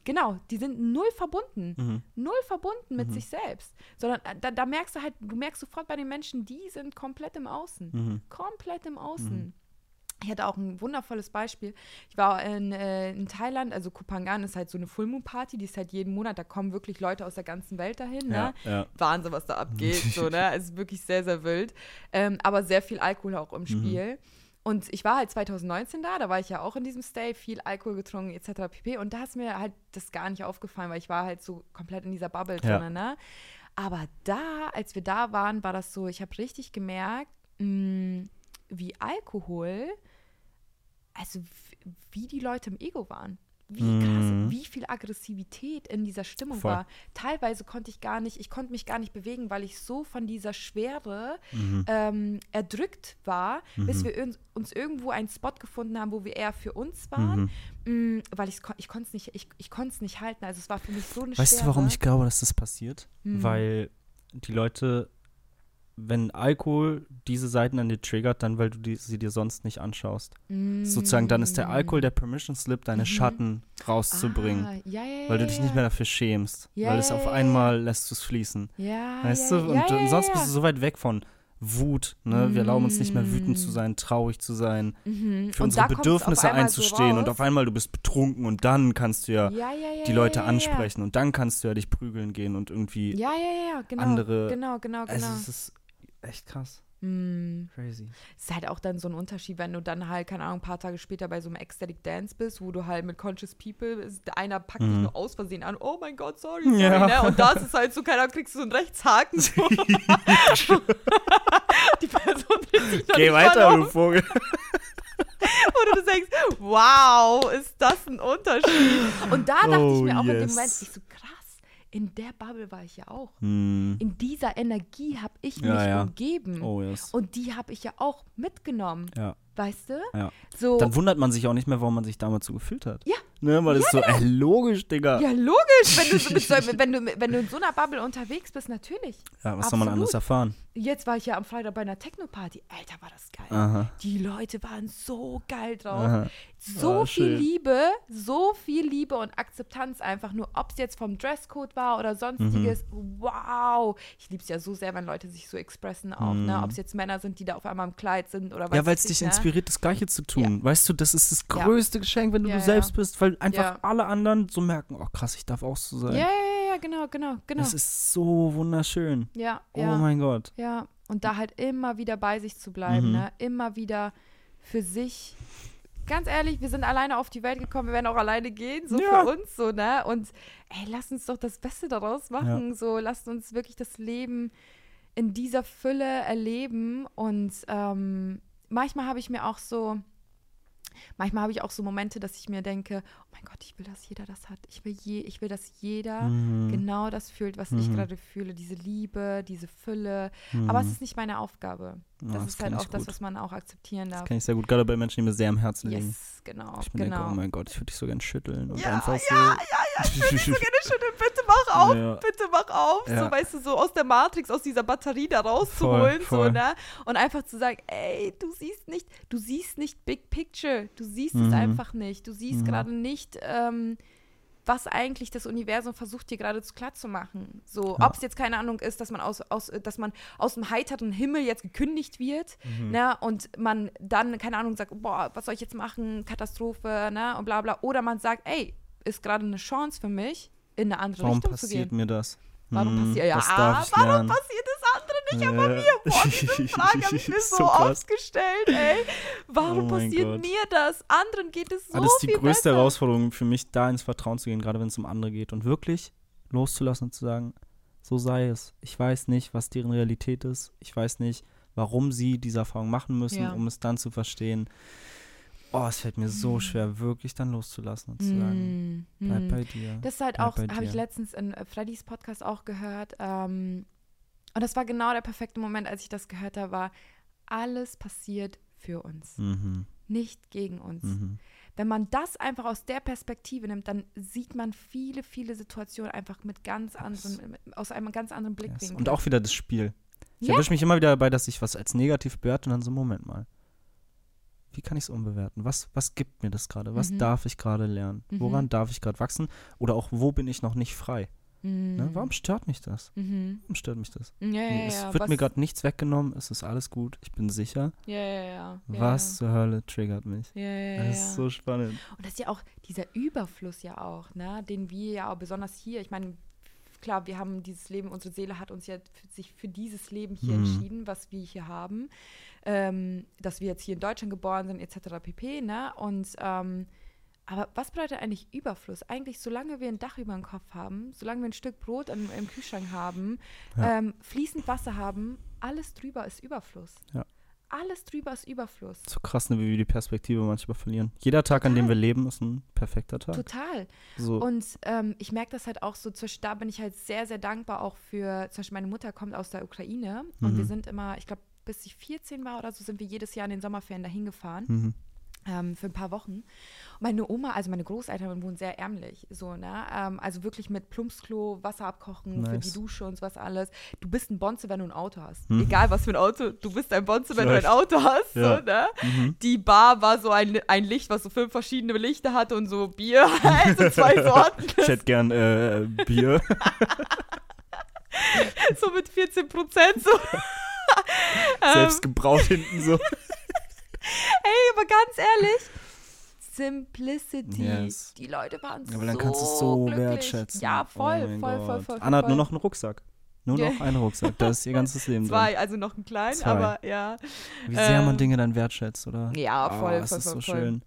genau, die sind null verbunden. Mhm. Null verbunden mit Mhm. sich selbst. Sondern äh, da, da merkst du halt, du merkst sofort bei den Menschen, die sind komplett im Außen. Mhm. Komplett im Außen. Mhm. Ich hatte auch ein wundervolles Beispiel. Ich war in, äh, in Thailand, also Kupangan ist halt so eine Full Moon Party, die ist halt jeden Monat, da kommen wirklich Leute aus der ganzen Welt dahin. Ne? Ja, ja. Wahnsinn, was da abgeht. so, ne? Es ist wirklich sehr, sehr wild. Ähm, aber sehr viel Alkohol auch im Spiel. Und ich war halt 2019 da, da war ich ja auch in diesem Stay, viel Alkohol getrunken etc. pp. Und da ist mir halt das gar nicht aufgefallen, weil ich war halt so komplett in dieser Bubble Ja. drin. Ne? Aber da, als wir da waren, war das so, ich habe richtig gemerkt, mh, wie Alkohol, also wie die Leute im Ego waren. Wie krass, Mhm. wie viel Aggressivität in dieser Stimmung Voll. war. Teilweise konnte ich gar nicht, ich konnte mich gar nicht bewegen, weil ich so von dieser Schwere Mhm. ähm, erdrückt war, bis Mhm. wir uns, uns irgendwo einen Spot gefunden haben, wo wir eher für uns waren, Mhm. Mm, weil kon- ich konnte es nicht, ich, ich konnte es nicht halten. Also es war für mich so eine Weißt Schwere. du, warum ich glaube, dass das passiert? Hm. Weil die Leute, wenn Alkohol diese Seiten an dir triggert, dann weil du die, sie dir sonst nicht anschaust. Mm. Sozusagen, dann ist der Alkohol der Permission Slip, deine Mhm. Schatten rauszubringen. Ah, ja, ja, weil du dich ja. nicht mehr dafür schämst. Weil es auf einmal lässt du es fließen. Ja, Weißt du? Und ja, sonst bist du so weit weg von Wut. Ne? Wir erlauben uns nicht mehr wütend zu Mm. sein, traurig zu sein, Mhm. für Und unsere Bedürfnisse einmal so einzustehen. und auf einmal du bist betrunken und dann kannst du ja, ja, ja, ja, die Leute ansprechen und dann kannst du ja dich prügeln gehen und irgendwie. Ja, ja, ja, ja, genau. andere- Genau, genau, genau. Also es ist echt krass. Mm. Crazy. Es ist halt auch dann so ein Unterschied, wenn du dann halt, keine Ahnung, ein paar Tage später bei so einem Ecstatic Dance bist, wo du halt mit Conscious People, ist, einer packt dich Mhm. nur aus Versehen an, oh mein Gott, sorry, sorry, Ja. ne? Und da ist es halt so, keiner kriegst du so einen Rechtshaken. So. Die Person dreht sich Geh nicht weiter, du. Vogel. Und du denkst, wow, ist das ein Unterschied. Und da dachte ich Oh, mir auch in dem yes. Moment, ich so in der Bubble war ich ja auch. Hm. In dieser Energie habe ich Ja, mich ja. umgeben. Oh, yes. Und die habe ich ja auch mitgenommen. Ja. Weißt du? Ja. So, Dann wundert man sich auch nicht mehr, warum man sich damals so gefühlt hat. Ja. Ne, weil es so, äh, logisch, Digga. ja, logisch, wenn du, so mit wenn, du, wenn du in so einer Bubble unterwegs bist, natürlich. Ja, was soll man Absolut. anderes erfahren? Jetzt war ich ja am Freitag bei einer Techno-Party. Alter, war das geil. Aha. Die Leute waren so geil drauf. Aha. So Ah, viel. Liebe, so viel Liebe und Akzeptanz einfach nur, ob es jetzt vom Dresscode war oder sonstiges. Mhm. Wow. Ich liebe es ja so sehr, wenn Leute sich so expressen auch, ne? Mhm. Ob es jetzt Männer sind, die da auf einmal im Kleid sind oder was Ja, weil es dich ich, ne? inspiriert, das Gleiche zu tun. Weißt du, das ist das Ja. größte Geschenk, wenn du Ja, du ja. selbst bist, weil einfach Ja. alle anderen so merken, oh krass, ich darf auch so sein. Ja, ja, ja, ja, genau, genau, genau. Das ist so wunderschön. ja, Oh ja. mein Gott. Ja, und da halt immer wieder bei sich zu bleiben, Mhm. ne? Immer wieder für sich. Ganz ehrlich, wir sind alleine auf die Welt gekommen, wir werden auch alleine gehen, so Ja. für uns, so, ne? Und ey, lass uns doch das Beste daraus machen. So, lasst uns wirklich das Leben in dieser Fülle erleben. Und ähm, manchmal habe ich mir auch so, manchmal habe ich auch so Momente, dass ich mir denke, oh mein Gott, ich will, dass jeder das hat. Ich will, je, ich will dass jeder Mhm. genau das fühlt, was ich Mhm. gerade fühle. Diese Liebe, diese Fülle. Aber es Mhm. ist nicht meine Aufgabe. Ja, Das das ist halt auch das, was man auch akzeptieren darf. Das kenne ich sehr gut, gerade bei Menschen, die mir sehr am Herzen liegen. Yes, genau. Ich mir genau. denke, oh mein Gott, ich würde dich so gern schütteln und Ja, einfach so. ja, ja, ich würde dich so gerne schütteln. Bitte mach auf, Ja. bitte mach auf. Ja. So, weißt du, so aus der Matrix, aus dieser Batterie da rauszuholen. Voll, voll. So, ne? Und einfach zu sagen, ey, du siehst nicht, du siehst nicht Big Picture. Du siehst es Mhm. einfach nicht. Du siehst Mhm. gerade nicht, ähm, was eigentlich das Universum versucht dir gerade zu klar zu machen. So, Ja. ob es jetzt keine Ahnung ist, dass man aus, aus, dass man aus dem heiteren Himmel jetzt gekündigt wird, Mhm. ne, und man dann, keine Ahnung, sagt, boah, was soll ich jetzt machen, Katastrophe, ne, und bla bla. Oder man sagt, ey, ist gerade eine Chance für mich, in eine andere Warum Richtung zu passiert gehen. mir das? Warum Hm, passiert, ja, ich warum passiert das andere nicht, aber Ja. mir? Boah, diese Frage habe ich mir so, oft gestellt, ey. Warum Oh passiert Gott. mir das? Anderen geht es so Aber das ist die viel größte besser. Herausforderung für mich, da ins Vertrauen zu gehen, gerade wenn es um andere geht. Und wirklich loszulassen und zu sagen, so sei es. Ich weiß nicht, was deren Realität ist. Ich weiß nicht, warum sie diese Erfahrung machen müssen, Ja. um es dann zu verstehen. Oh, es fällt mir so schwer, wirklich dann loszulassen und zu sagen, Mm, bleib mm. bei dir. Das ist halt auch, habe ich letztens in äh, Freddys Podcast auch gehört. Ähm, und das war genau der perfekte Moment, als ich das gehört habe, war, alles passiert für uns, Mhm, nicht gegen uns. mhm. Wenn man das einfach aus der Perspektive nimmt, dann sieht man viele, viele Situationen einfach mit ganz anderen, aus einem ganz anderen Yes. Blickwinkel. Und auch wieder das Spiel. Ich Ja. erwische mich immer wieder dabei, dass ich was als negativ bewerte und dann so, Moment mal. Wie kann ich es umbewerten? Was, was gibt mir das gerade? Was Mhm. darf ich gerade lernen? Mhm. Woran darf ich gerade wachsen? Oder auch, wo bin ich noch nicht frei? Mhm. Ne? Warum stört mich das? Mhm. Warum stört mich das? Ja, ja, es ja. wird mir gerade nichts weggenommen, es ist alles gut, ich bin sicher. Was zur Hölle triggert mich? Das ist so spannend. Und das ist ja auch dieser Überfluss ja auch, ne, den wir ja auch besonders hier, ich meine, klar, wir haben dieses Leben, unsere Seele hat uns ja für, sich für dieses Leben hier Mhm. entschieden, was wir hier haben, ähm, dass wir jetzt hier in Deutschland geboren sind, etc. pp, ne, und ähm, aber was bedeutet eigentlich Überfluss? Eigentlich, solange wir ein Dach über dem Kopf haben, solange wir ein Stück Brot im, im Kühlschrank haben, Ja. ähm, fließend Wasser haben, alles drüber ist Überfluss. Ja. Alles drüber ist Überfluss. So krass, ne, wie wir die Perspektive manchmal verlieren. Jeder Tag, an dem wir Total. leben, ist ein perfekter Tag. Total. So, Und ähm, ich merke das halt auch so, da bin ich halt sehr, sehr dankbar auch für, zum Beispiel meine Mutter kommt aus der Ukraine und Mhm. wir sind immer, ich glaube, bis ich 14 war oder so, sind wir jedes Jahr in den Sommerferien dahin gefahren. mhm. Ähm, für ein paar Wochen. Meine Oma, also meine Großeltern wohnen sehr ärmlich, so, ne? Ähm, also wirklich mit Plumpsklo, Wasser abkochen für die Nice. Dusche und sowas alles. Du bist ein Bonze, wenn du ein Auto hast. Mhm. Egal was für ein Auto, du bist ein Bonze, wenn du ein. Auto hast, Ja. so, ne? Mhm. Die Bar war so ein, ein Licht, was so fünf verschiedene Lichter hatte und so Bier, also zwei Sorten. Ich hätte gern äh, Bier. so mit 14 Prozent. So. ähm, Selbst gebraut hinten so. ey, aber ganz ehrlich, Simplicity. Yes. Die Leute waren so Aber dann kannst du es so glücklich. wertschätzen. Ja, voll, Oh voll, voll, voll, voll. Anna hat voll. nur noch einen Rucksack. Nur Ja. noch einen Rucksack. Da ist ihr ganzes Leben drin. Zwei, also noch einen kleinen, Zwei. aber ja. Wie sehr man Ähm, Dinge dann wertschätzt, oder? Ja, Ah, voll, das voll, ist voll, so voll. schön.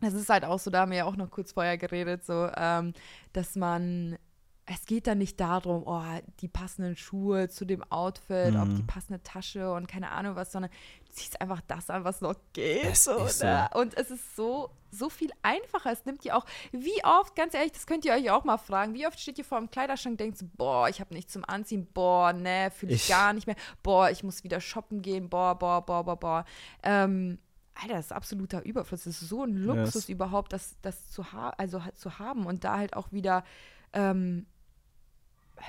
Das ist halt auch so, da haben wir ja auch noch kurz vorher geredet, so, ähm, dass man, es geht dann nicht darum, oh, die passenden Schuhe zu dem Outfit, ob die Mhm. passende Tasche und keine Ahnung was, sondern du ziehst einfach das an, was noch geht. So? Und es ist so, so viel einfacher. Es nimmt dir auch, wie oft, ganz ehrlich, das könnt ihr euch auch mal fragen, wie oft steht ihr vor dem Kleiderschrank und denkt boah, ich habe nichts zum Anziehen, boah, ne, fühle ich, Ich- gar nicht mehr, boah, ich muss wieder shoppen gehen, boah, boah, boah, boah, boah. Ähm, Alter, das ist absoluter Überfluss. Es ist so ein Luxus Yes. überhaupt, das, das zu, ha also, zu haben und da halt auch wieder, ähm,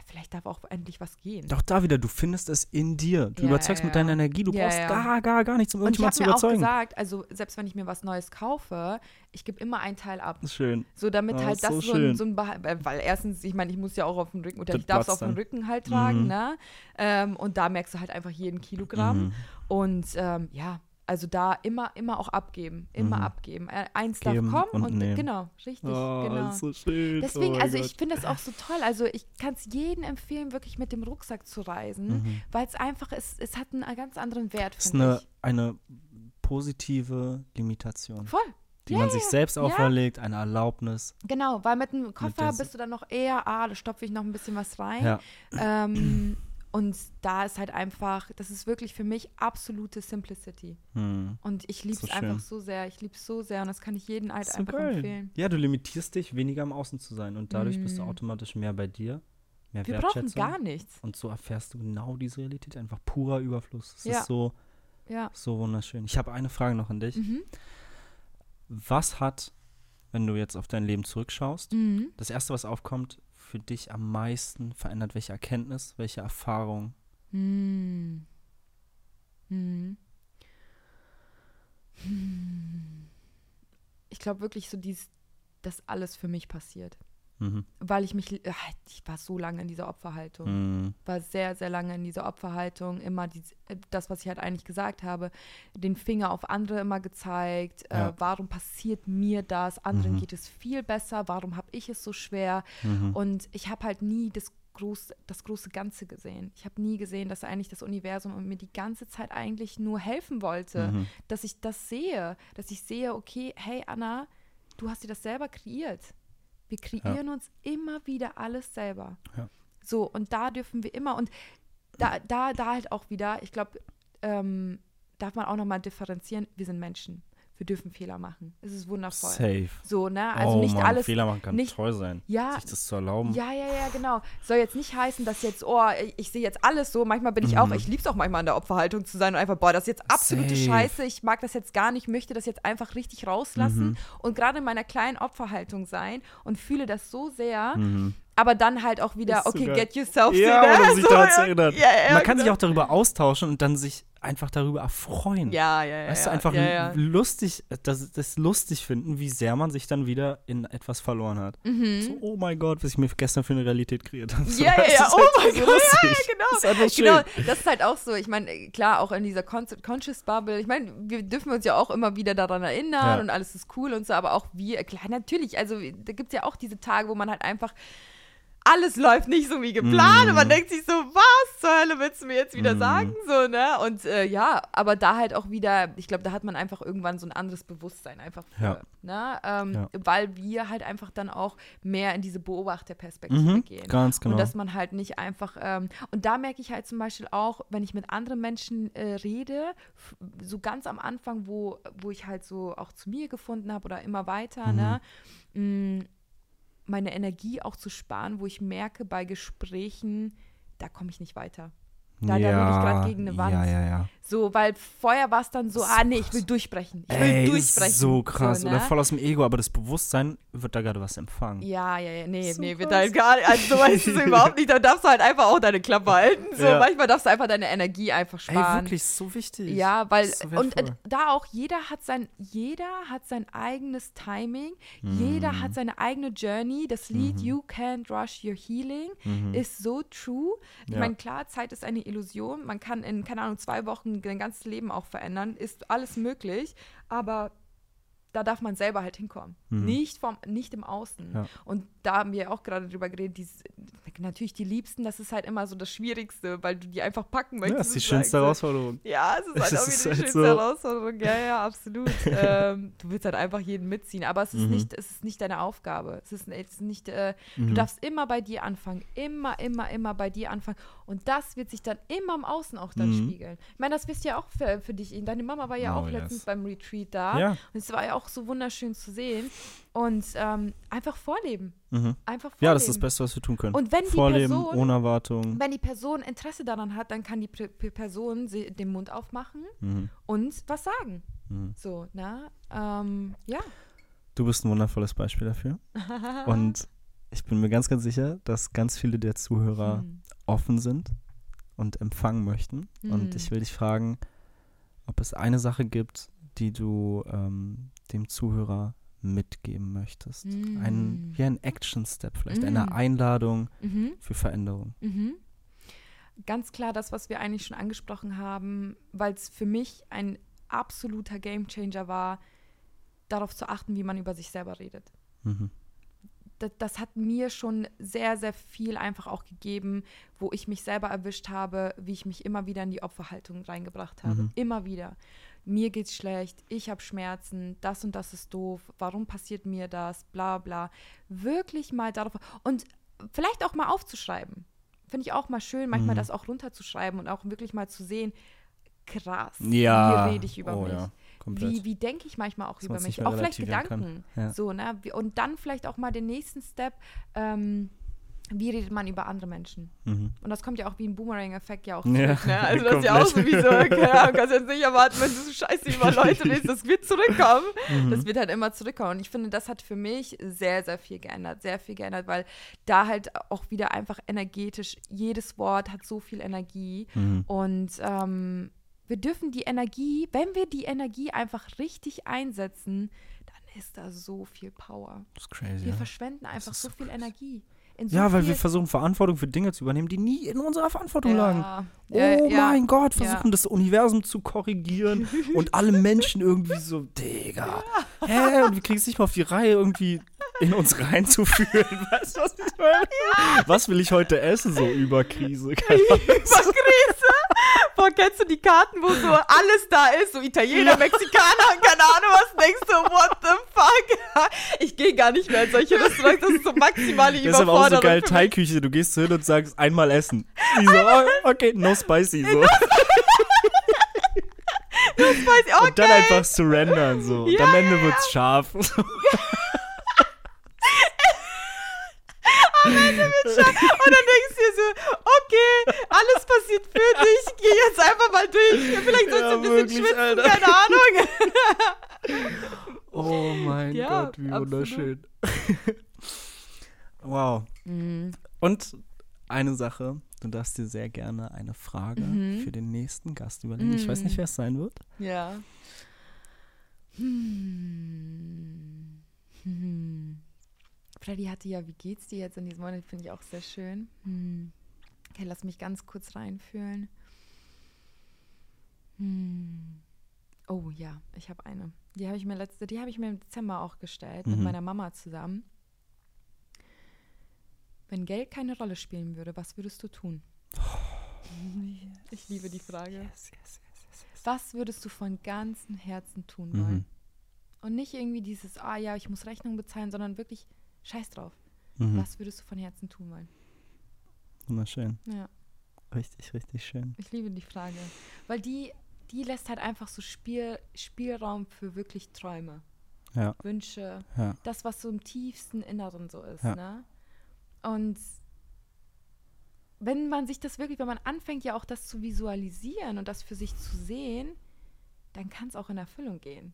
vielleicht darf auch endlich was gehen. Doch da wieder, du findest es in dir. Du Ja, überzeugst ja, mit deiner. Energie. Du Ja, brauchst gar, gar, gar nichts, um ich irgendjemand habe zu mir auch überzeugen. gesagt, also selbst wenn ich mir was Neues kaufe, ich gebe immer einen Teil ab. schön. So, damit halt das so so, ein, so ein äh, weil erstens, ich meine, ich muss ja auch auf dem Rücken, oder Das ich darf es auf dem. Rücken halt tragen, Mhm. ne? Ähm, und da merkst du halt einfach jeden Kilogramm. Mhm. Und ähm, ja, also da immer, immer auch abgeben. Immer Mhm. abgeben. Äh, eins Geben darf kommen und und, genau, richtig, Oh, genau. das ist so schön. Deswegen, oh also ich Gott. finde das auch so toll. Also ich kann es jedem empfehlen, wirklich mit dem Rucksack zu reisen, Mhm. weil es einfach ist, es hat einen ganz anderen Wert, Das ist eine, ich. eine positive Limitation, Voll, die Ja, man sich selbst auferlegt, eine Erlaubnis. genau, weil mit dem Koffer das- bist du dann noch eher, ah, da stopfe ich noch ein bisschen was rein. Ja. Ähm, und da ist halt einfach, das ist wirklich für mich absolute Simplicity. Hm. Und ich liebe es So einfach so sehr. Ich liebe es so sehr und das kann ich jedem halt So einfach geil. empfehlen. Ja, du limitierst dich, weniger im Außen zu sein und dadurch bist du Mm. automatisch mehr bei dir, mehr Wir brauchen gar nichts. Und so erfährst du genau diese Realität, einfach purer Überfluss. Es Ja. ist so, Ja. so wunderschön. Ich habe eine Frage noch an dich. Mhm. Was hat, wenn du jetzt auf dein Leben zurückschaust, Mhm. das erste, was aufkommt, für dich am meisten verändert? Welche Erkenntnis, welche Erfahrung? Mhm. Mhm. Hm. Ich glaube wirklich so dies, dass alles für mich passiert. Mhm. Weil ich mich, ah, ich war so lange in dieser Opferhaltung. Mhm. war sehr, sehr lange in dieser Opferhaltung, immer dies, äh, das, was ich halt eigentlich gesagt habe, den Finger auf andere immer gezeigt, Ja. äh, warum passiert mir das, anderen Mhm. geht es viel besser, warum habe ich es so schwer Mhm. und ich habe halt nie das groß, das große Ganze gesehen. Ich habe nie gesehen, dass eigentlich das Universum mir die ganze Zeit eigentlich nur helfen wollte, Mhm. dass ich das sehe, dass ich sehe, okay, hey Anna, du hast dir das selber kreiert. Wir kreieren uns immer wieder alles selber. Ja. So, und da dürfen wir immer, und da, da, da halt auch wieder, ich glaube, ähm, darf man auch nochmal differenzieren, wir sind Menschen. Wir dürfen Fehler machen. Es ist wundervoll. Safe. So, ne? Also oh nicht Mann, alles. Fehler machen kann nicht- toll sein. Ja, Sich das zu erlauben. ja, ja, ja, genau. Soll jetzt nicht heißen, dass jetzt, oh, ich, ich sehe jetzt alles so. Manchmal bin ich Mhm. auch, ich liebe es auch manchmal in der Opferhaltung zu sein und einfach, boah, das ist jetzt absolute Safe. Scheiße. Ich mag das jetzt gar nicht, möchte das jetzt einfach richtig rauslassen Mhm. und gerade in meiner kleinen Opferhaltung sein und fühle das so sehr. Mhm. Aber dann halt auch wieder, so okay, geil. get yourself Ja, together. So, ja. erinnern. Ja, ja, Man kann sich genau. auch darüber austauschen und dann sich einfach darüber erfreuen. Ja, ja, ja. Weißt du, einfach ja, ja. lustig, das, das lustig finden, wie sehr man sich dann wieder in etwas verloren hat. Mhm. So, oh mein Gott, was ich mir gestern für eine Realität kreiert habe. So, Ja, ja, ja, oh halt mein so Gott, ja, genau. Das ist einfach schön. Genau, das ist halt auch so. Ich meine, klar, auch in dieser Con Conscious Bubble. Ich meine, wir dürfen uns ja auch immer wieder daran erinnern und alles ist cool und so, aber auch wir, klar, natürlich, also da gibt es ja auch diese Tage, wo man halt einfach alles läuft nicht so wie geplant und man Mhm. denkt sich so, was zur Hölle willst du mir jetzt wieder Mhm. sagen? So, ne? Und äh, ja, aber da halt auch wieder, ich glaube, da hat man einfach irgendwann so ein anderes Bewusstsein einfach für, Ja. ne? Ähm, Ja. Weil wir halt einfach dann auch mehr in diese Beobachterperspektive Mhm, gehen. ganz genau. Und dass man halt nicht einfach, ähm, und da merke ich halt zum Beispiel auch, wenn ich mit anderen Menschen äh, rede, so ganz am Anfang, wo, wo ich halt so auch zu mir gefunden habe oder immer weiter, ne, mh, meine Energie auch zu sparen, wo ich merke bei Gesprächen, da komme ich nicht weiter. Da- da rede ich grad gegen eine Wand. Ja, ja, ja. So, weil vorher war es dann so, So ah nee, ich will durchbrechen. Ich will Ey, durchbrechen. ist so krass. So, Oder ne? voll aus dem Ego, aber das Bewusstsein wird da gerade was empfangen. Ja, ja, ja, nee, So nee, wird krass. halt gar nicht, also so weißt du so überhaupt nicht, da darfst du halt einfach auch deine Klappe halten, so, Ja. manchmal darfst du einfach deine Energie einfach Ey, sparen. wirklich, ist so wichtig. Ja, weil, so und äh, da auch, jeder hat sein, jeder hat sein eigenes Timing, jeder Mhm. hat seine eigene Journey, das Lied You Can't Rush Your Healing Mhm. ist so true. Ich Ja. meine, klar, Zeit ist eine Illusion, man kann in, keine Ahnung, zwei Wochen dein ganzes Leben auch verändern, ist alles möglich, aber da darf man selber halt hinkommen. Mhm. Nicht, vom, nicht im Außen. Ja. Und da haben wir auch gerade drüber geredet, die, natürlich die Liebsten, das ist halt immer so das Schwierigste, weil du die einfach packen möchtest. Ja, das ist die schönste Herausforderung. Ja, es ist halt Es auch wieder die halt schönste so. Herausforderung. Ja, ja, absolut. ähm, du willst halt einfach jeden mitziehen, aber es ist, Mhm. nicht, es ist nicht deine Aufgabe. Es ist, es ist nicht, äh, du Mhm. darfst immer bei dir anfangen. Immer, immer, immer bei dir anfangen. Und das wird sich dann immer im Außen auch dann Mhm. spiegeln. Ich meine, das wisst ihr auch für, für dich. Deine Mama war ja Oh, auch yes. letztens beim Retreat da. Ja. Und es war ja auch so wunderschön zu sehen. Und ähm, einfach vorleben. Mhm. Einfach vorleben. Ja, das ist das Beste, was wir tun können. Und wenn die Vorleben, Person- ohne Erwartung. Wenn die Person Interesse daran hat, dann kann die P P Person sie- den Mund aufmachen Mhm. und was sagen. Mhm. So, na, ähm, ja. Du bist ein wundervolles Beispiel dafür. Und ich bin mir ganz, ganz sicher, dass ganz viele der Zuhörer Hm. offen sind und empfangen möchten. Und Mhm. ich will dich fragen, ob es eine Sache gibt, die du ähm, dem Zuhörer mitgeben möchtest. Ein, Mm. wie ein Action-Step vielleicht, Mm. eine Einladung Mhm. für Veränderung. Mhm. Ganz klar das, was wir eigentlich schon angesprochen haben, weil es für mich ein absoluter Gamechanger war, darauf zu achten, wie man über sich selber redet. Mhm. das, das hat mir schon sehr, sehr viel einfach auch gegeben, wo ich mich selber erwischt habe, wie ich mich immer wieder in die Opferhaltung reingebracht habe. Mhm. Immer wieder. Mir geht's schlecht, ich habe Schmerzen, das und das ist doof, warum passiert mir das, bla bla. Wirklich mal darauf und vielleicht auch mal aufzuschreiben. Finde ich auch mal schön, manchmal Mhm. das auch runterzuschreiben und auch wirklich mal zu sehen, krass, Ja. wie rede ich über oh, mich. Ja. Wie, wie denke ich manchmal auch über mich? Auch vielleicht. Gedanken. Ja. So, ne? Und dann vielleicht auch mal den nächsten Step. Ähm, wie redet man über andere Menschen? Mhm. Und das kommt ja auch wie ein Boomerang-Effekt ja auch Ja, zurück. Ne? Also das ist ja auch so wie so, keine Ahnung, kannst jetzt nicht erwarten, wenn du so scheiße über Leute redest, das wird zurückkommen. Mhm. Das wird halt immer zurückkommen. Und ich finde, das hat für mich sehr, sehr viel geändert. Sehr viel geändert, weil da halt auch wieder einfach energetisch, jedes Wort hat so viel Energie. Mhm. Und ähm, wir dürfen die Energie, wenn wir die Energie einfach richtig einsetzen, dann ist da so viel Power. Das ist crazy. Wir ja. verschwenden einfach so so viel krass. Energie. So Ja, weil wir versuchen, Verantwortung für Dinge zu übernehmen, die nie in unserer Verantwortung lagen. ja, Oh ja, ja. mein Gott, versuchen das Universum zu korrigieren und alle Menschen irgendwie so, Digga. Hä? Und wir kriegen es nicht mal auf die Reihe, irgendwie in uns reinzuführen. Weißt du, was ich meine? Was will ich heute essen, so über Krise? Keine. Über Krise. Boah, kennst du die Karten, wo so alles da ist? So Italiener, Mexikaner, keine Ahnung was. Denkst du, what the fuck? Ich gehe gar nicht mehr in solche Restaurants. Das ist so maximale Das ist aber auch Überforderung. so geil. Teigküche. Du gehst hin und sagst, einmal essen. Die so, oh, okay, no spicy. So. Weiß ich, okay. Und dann einfach surrendern. So. Und Ja, am Ende ja, wird's scharf. Und dann denkst du dir so, okay, alles passiert für dich, geh jetzt einfach mal durch. Vielleicht sollst du Ja, ein bisschen wirklich, schwitzen, Alter. keine Ahnung. Oh mein Ja, Gott, wie absolut. wunderschön. wow. Mhm. Und eine Sache. Du darfst dir sehr gerne eine Frage Mhm. für den nächsten Gast überlegen. Ich weiß nicht, Mhm. wer es sein wird. Ja. Hm. Hm. Freddy hatte ja, wie geht's dir jetzt in diesem Monat? Finde ich auch sehr schön. Hm. Okay, lass mich ganz kurz reinfühlen. Hm. Oh ja, ich habe eine. Die habe ich mir letzte, die habe ich mir im Dezember auch gestellt mit Mhm. meiner Mama zusammen. Wenn Geld keine Rolle spielen würde, was würdest du tun? Ich liebe die Frage. Yes, yes, yes, yes, yes. Was würdest du von ganzem Herzen tun Mhm. wollen? Und nicht irgendwie dieses, ah ja, ich muss Rechnung bezahlen, sondern wirklich scheiß drauf. Mhm. Was würdest du von Herzen tun wollen? Wunderschön. Ja, Richtig, richtig schön. ich liebe die Frage. Weil die, die lässt halt einfach so Spiel, Spielraum für wirklich Träume, Ja, Wünsche, ja. das, was so im tiefsten Inneren so ist. Ja. Ne? Und wenn man sich das wirklich, wenn man anfängt, ja auch das zu visualisieren und das für sich zu sehen, dann kann es auch in Erfüllung gehen.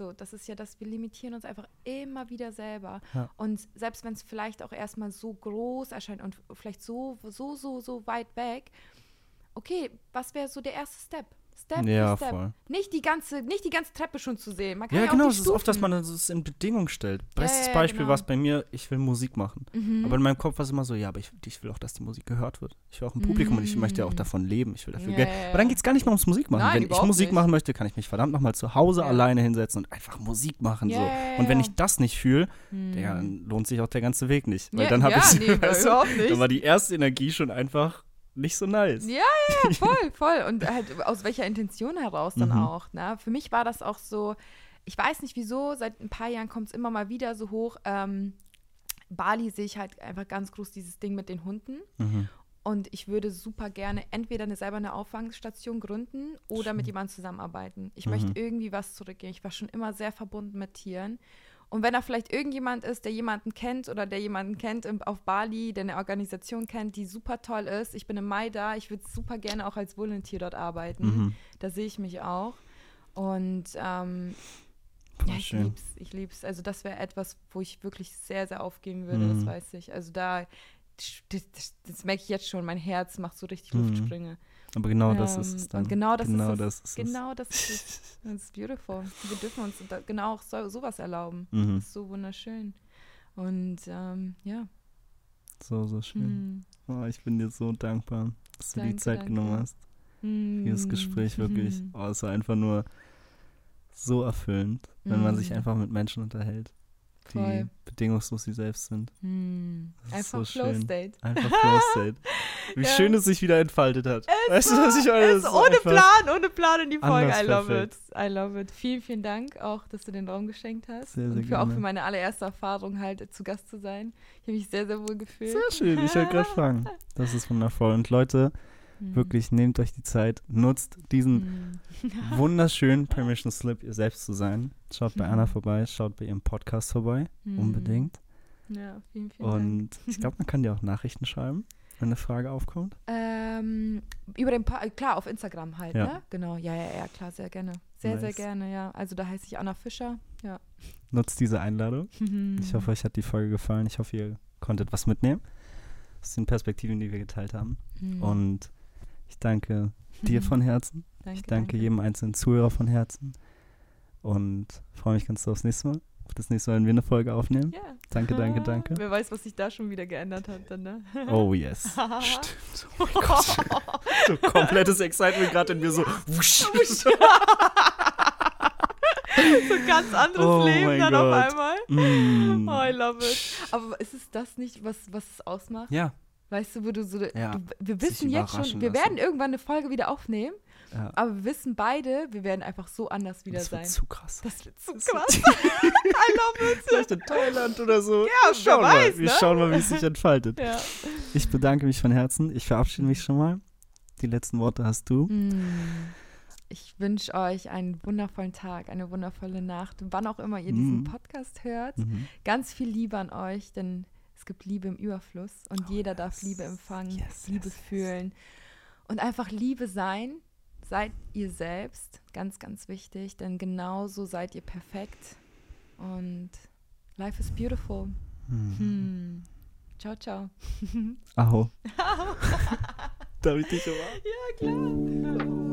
So, das ist ja das, wir limitieren uns einfach immer wieder selber. Ja. Und selbst wenn es vielleicht auch erstmal so groß erscheint und vielleicht so, so, so, so weit weg, okay, was wäre so der erste Step? Step Ja, für Step. voll. Nicht die ganze, nicht die ganze Treppe schon zu sehen. Man kann Ja, ja, genau, es ist oft, dass man es in Bedingung stellt. Bestes ja, Beispiel genau. war es bei mir, ich will Musik machen. Mhm. Aber in meinem Kopf war es immer so, ja, aber ich, ich will auch, dass die Musik gehört wird. Ich will auch ein Publikum und ich möchte ja auch Mm. davon leben. Ich will dafür Ja, Geld. ja, ja. Aber dann geht es gar nicht mehr ums Musik machen. Nein, Wenn ich Musik nicht. machen möchte, kann ich mich verdammt nochmal zu Hause Ja. alleine hinsetzen und einfach Musik machen. Ja, so. ja, ja, Und wenn ja. ich das nicht fühle, Hm. Digga, dann lohnt sich auch der ganze Weg nicht. Weil Ja, dann habe ja, ich, nee, weißt du, dann war die erste Energie schon einfach nicht so nice. Ja, ja, voll, voll. Und halt aus welcher Intention heraus dann Mhm. auch. Ne? Für mich war das auch so, ich weiß nicht wieso, seit ein paar Jahren kommt es immer mal wieder so hoch. Ähm, Bali sehe ich halt einfach ganz groß dieses Ding mit den Hunden. Mhm. Und ich würde super gerne entweder eine, selber eine Auffangstation gründen oder mit jemandem zusammenarbeiten. Ich Mhm. möchte irgendwie was zurückgeben. Ich war schon immer sehr verbunden mit Tieren. Und wenn da vielleicht irgendjemand ist, der jemanden kennt oder der jemanden kennt im, auf Bali, der eine Organisation kennt, die super toll ist, ich bin im Mai da, ich würde super gerne auch als Volunteer dort arbeiten. Mhm. Da sehe ich mich auch. Und ähm, ja, ich schön. lieb's, ich lieb's. Also das wäre etwas, wo ich wirklich sehr, sehr aufgehen würde, Mhm. das weiß ich. Also da, das, das, merke ich jetzt schon, mein Herz macht so richtig Mhm. Aber genau das Ähm, ist es dann. genau das ist genau es. das ist es. Genau das ist es. Das ist beautiful. Wir dürfen uns genau auch so, sowas erlauben. Mhm. Das ist so wunderschön. Und ähm, ja. So, so schön. Hm. Oh, ich bin dir so dankbar, dass du die Danke, Zeit danke. genommen hast. Dieses Hm. Gespräch wirklich. Mhm. Oh, es war einfach nur so erfüllend, wenn man sich Mhm. einfach mit Menschen unterhält, die Voll. bedingungslos sie selbst sind. Hm. Einfach so Flow schön. State. Einfach Flow State. Wie Ja. schön es sich wieder entfaltet hat. weißt du, was ich meine? es ohne Plan, ohne Plan in die Folge. I love perfekt. it. I love it. Vielen, vielen Dank auch, dass du den Raum geschenkt hast. Sehr, sehr und für auch gerne. für meine allererste Erfahrung halt zu Gast zu sein. Ich habe mich sehr, sehr wohl gefühlt. Sehr schön, ich wollte gerade fragen. Das ist wundervoll. Und Leute, Hm. wirklich nehmt euch die Zeit, nutzt diesen Hm. wunderschönen Permission Slip, ihr selbst zu sein. Schaut bei Mhm. Anna vorbei, schaut bei ihrem Podcast vorbei, Hm. unbedingt. Ja, vielen, vielen Dank. Und ich glaube, man kann dir auch Nachrichten schreiben, wenn eine Frage aufkommt. Ähm, über den, pa klar, auf Instagram halt, Ja. ne? Genau, ja, ja, ja, klar, sehr gerne. Sehr, sehr Nice. gerne, ja. Also da heiße ich Anna Fischer, ja. Nutzt diese Einladung. Mhm. Ich hoffe, euch hat die Folge gefallen. Ich hoffe, ihr konntet was mitnehmen aus den Perspektiven, die wir geteilt haben. Mhm. Und ich danke dir von Herzen. danke, Ich danke jedem einzelnen Zuhörer von Herzen. Und freue mich ganz doll aufs nächste Mal. Auf das nächste Mal, wenn wir eine Folge aufnehmen. Ja. Danke, danke, danke. Wer weiß, was sich da schon wieder geändert hat dann, ne? Oh yes. Stimmt. Oh mein Gott. so komplettes Excitement gerade in mir so. Wusch. so ein ganz anderes Oh Leben dann auf Gott. einmal. Mm. Oh, I love it. Aber ist es das nicht, was, was es ausmacht? Ja, Weißt du, wo du so. Ja, du, wir wissen jetzt schon, wir lassen. werden irgendwann eine Folge wieder aufnehmen, ja. aber wir wissen beide, wir werden einfach so anders wieder Das wird sein. zu krass. Das wird zu krass. I love it. Vielleicht in Thailand oder so. Ja, wir schauen weiß, mal. Wir ne? schauen mal, wie es sich entfaltet. Ja. Ich bedanke mich von Herzen. Ich verabschiede mich schon mal. Die letzten Worte hast du. Mm. Ich wünsche euch einen wundervollen Tag, eine wundervolle Nacht, wann auch immer ihr diesen Mm. Podcast hört. Mhm. Ganz viel Liebe an euch, denn es gibt Liebe im Überfluss und Oh, jeder darf yes. Liebe empfangen, Yes, Liebe yes, fühlen und einfach Liebe sein. Seid ihr selbst, ganz, ganz wichtig, denn genauso seid ihr perfekt und life is beautiful. Hm. Hm. Ciao, ciao. Aho. Ciao. Darf ich dich umarmen? Ja, klar.